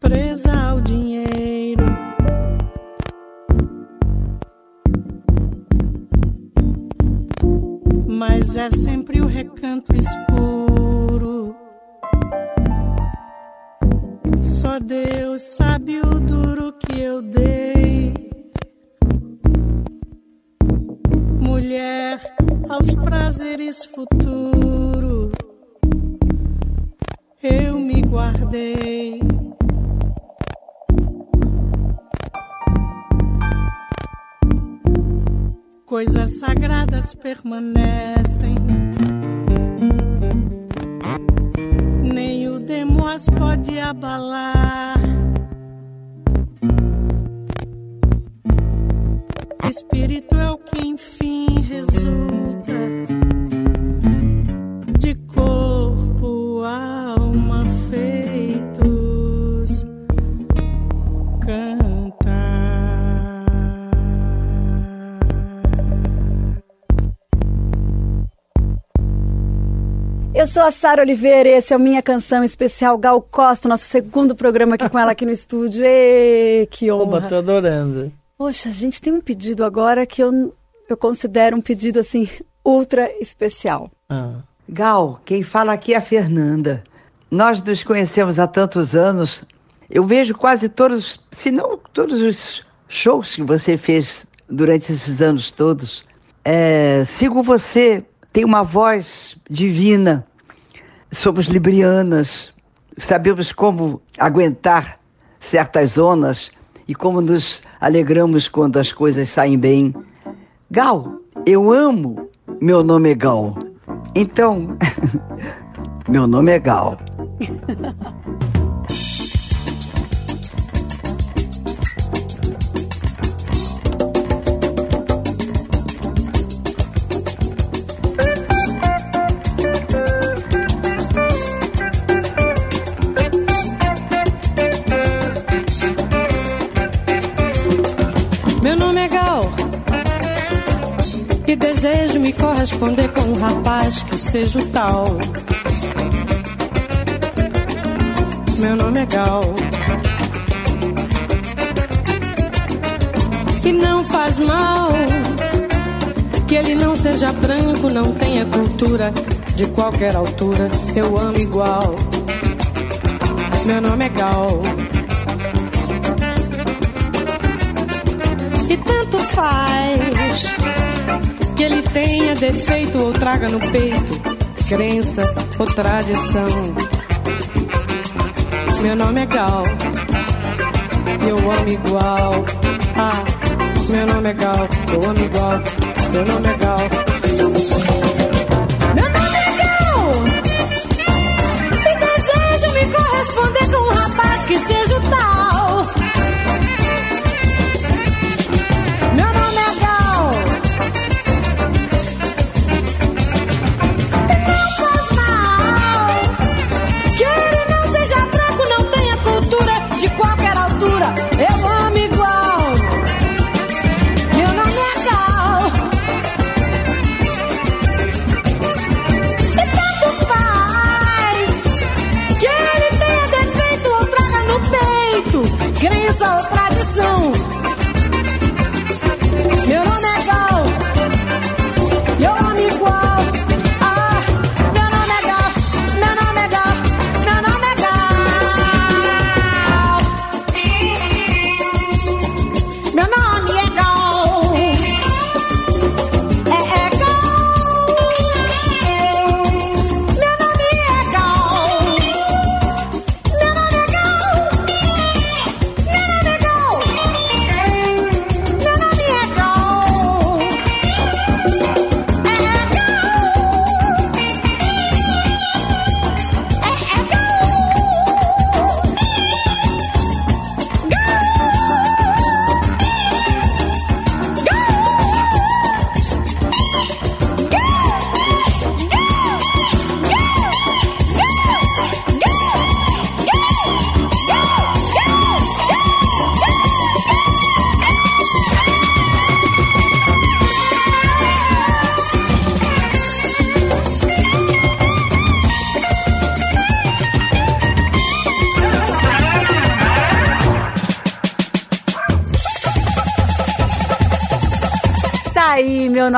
[SPEAKER 5] presa ao dinheiro. Mas é sempre o recanto escuro. Só Deus sabe o duro que eu dei. Mulher aos prazeres futuro, eu me guardei. Coisas sagradas permanecem. O demo as pode abalar. Espírito é o que enfim resulta
[SPEAKER 1] Eu sou a Sara Oliveira e esse é o Minha Canção Especial Gal Costa, nosso segundo programa aqui com ela aqui no estúdio. Ê, que
[SPEAKER 5] Oba,
[SPEAKER 1] honra.
[SPEAKER 5] tô adorando.
[SPEAKER 1] Poxa, a gente tem um pedido agora que eu, eu considero um pedido assim ultra especial.
[SPEAKER 5] Ah.
[SPEAKER 9] Gal, quem fala aqui é a Fernanda. Nós nos conhecemos há tantos anos. Eu vejo quase todos, se não todos os shows que você fez durante esses anos todos. É, sigo você, tem uma voz divina. Somos librianas, sabemos como aguentar certas zonas e como nos alegramos quando as coisas saem bem. Gal, eu amo. Meu nome é Gal. Então, [laughs] meu nome é Gal. [laughs]
[SPEAKER 4] me corresponder com um rapaz que seja o tal. Meu nome é Gal e não faz mal que ele não seja branco, não tenha cultura de qualquer altura. Eu amo igual. Meu nome é Gal. E tanto faz que ele tenha defeito ou traga no peito crença ou tradição. Meu nome é Gal, eu amo igual. Ah, meu nome é Gal, eu amo igual. Meu nome é Gal. Meu nome é Gal, e desejo me corresponder com um rapaz que seja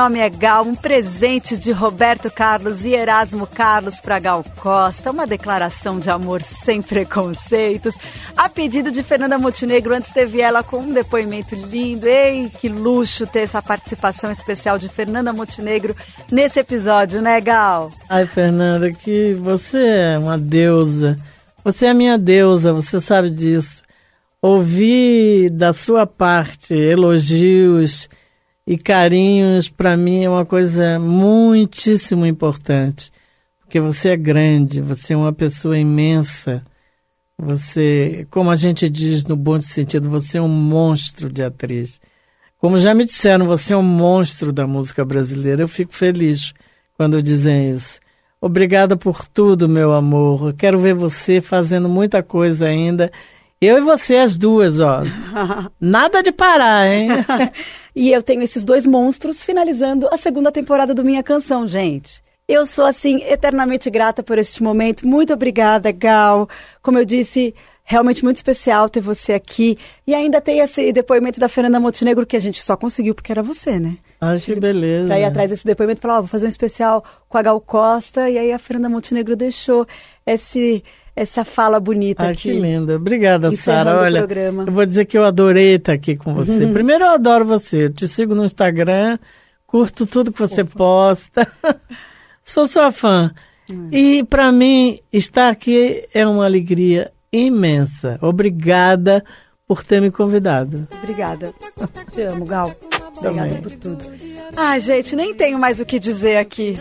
[SPEAKER 4] nome é Gal,
[SPEAKER 1] um presente de Roberto Carlos e Erasmo Carlos para Gal Costa, uma declaração de amor sem preconceitos. A pedido de Fernanda Montenegro, antes teve ela com um depoimento lindo. Ei, que luxo ter essa participação especial de Fernanda Montenegro nesse episódio, né, Gal?
[SPEAKER 5] Ai, Fernanda, que você é uma deusa. Você é minha deusa, você sabe disso. Ouvir da sua parte elogios e carinhos para mim é uma coisa muitíssimo importante, porque você é grande, você é uma pessoa imensa. Você, como a gente diz no bom sentido, você é um monstro de atriz. Como já me disseram, você é um monstro da música brasileira. Eu fico feliz quando dizem isso. Obrigada por tudo, meu amor. Eu quero ver você fazendo muita coisa ainda eu e você, as duas, ó. [laughs] Nada de parar, hein? [laughs]
[SPEAKER 1] e eu tenho esses dois monstros finalizando a segunda temporada do Minha Canção, gente. Eu sou, assim, eternamente grata por este momento. Muito obrigada, Gal. Como eu disse, realmente muito especial ter você aqui. E ainda tem esse depoimento da Fernanda Montenegro que a gente só conseguiu porque era você, né?
[SPEAKER 5] Acho que beleza.
[SPEAKER 1] Pra ir atrás desse depoimento falar, ó, vou fazer um especial com a Gal Costa. E aí a Fernanda Montenegro deixou esse essa fala bonita
[SPEAKER 5] ah,
[SPEAKER 1] aqui.
[SPEAKER 5] que linda. Obrigada, Sara. Olha, eu vou dizer que eu adorei estar aqui com você. Uhum. [laughs] Primeiro, eu adoro você. Eu te sigo no Instagram, curto tudo que você Opa. posta. [laughs] Sou sua fã. Uhum. E para mim, estar aqui é uma alegria imensa. Obrigada por ter me convidado.
[SPEAKER 1] Obrigada. Te amo, Gal. Obrigada Também. por tudo. Ai, gente, nem tenho mais o que dizer aqui.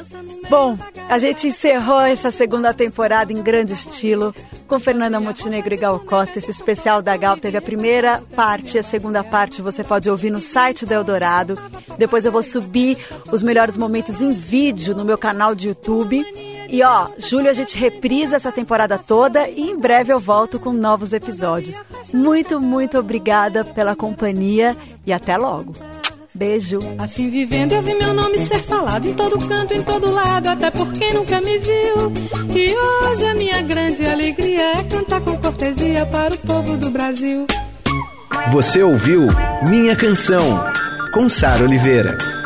[SPEAKER 1] Bom, a gente encerrou essa segunda temporada em grande estilo com Fernanda Montenegro e Gal Costa. Esse especial da Gal teve a primeira parte e a segunda parte você pode ouvir no site do Eldorado. Depois eu vou subir os melhores momentos em vídeo no meu canal de YouTube. E ó, julho a gente reprisa essa temporada toda e em breve eu volto com novos episódios. Muito, muito obrigada pela companhia e até logo. Beijo.
[SPEAKER 4] Assim vivendo eu vi meu nome ser falado em todo canto, em todo lado, até porque nunca me viu. E hoje a minha grande alegria é cantar com cortesia para o povo do Brasil.
[SPEAKER 2] Você ouviu Minha Canção, com Sara Oliveira.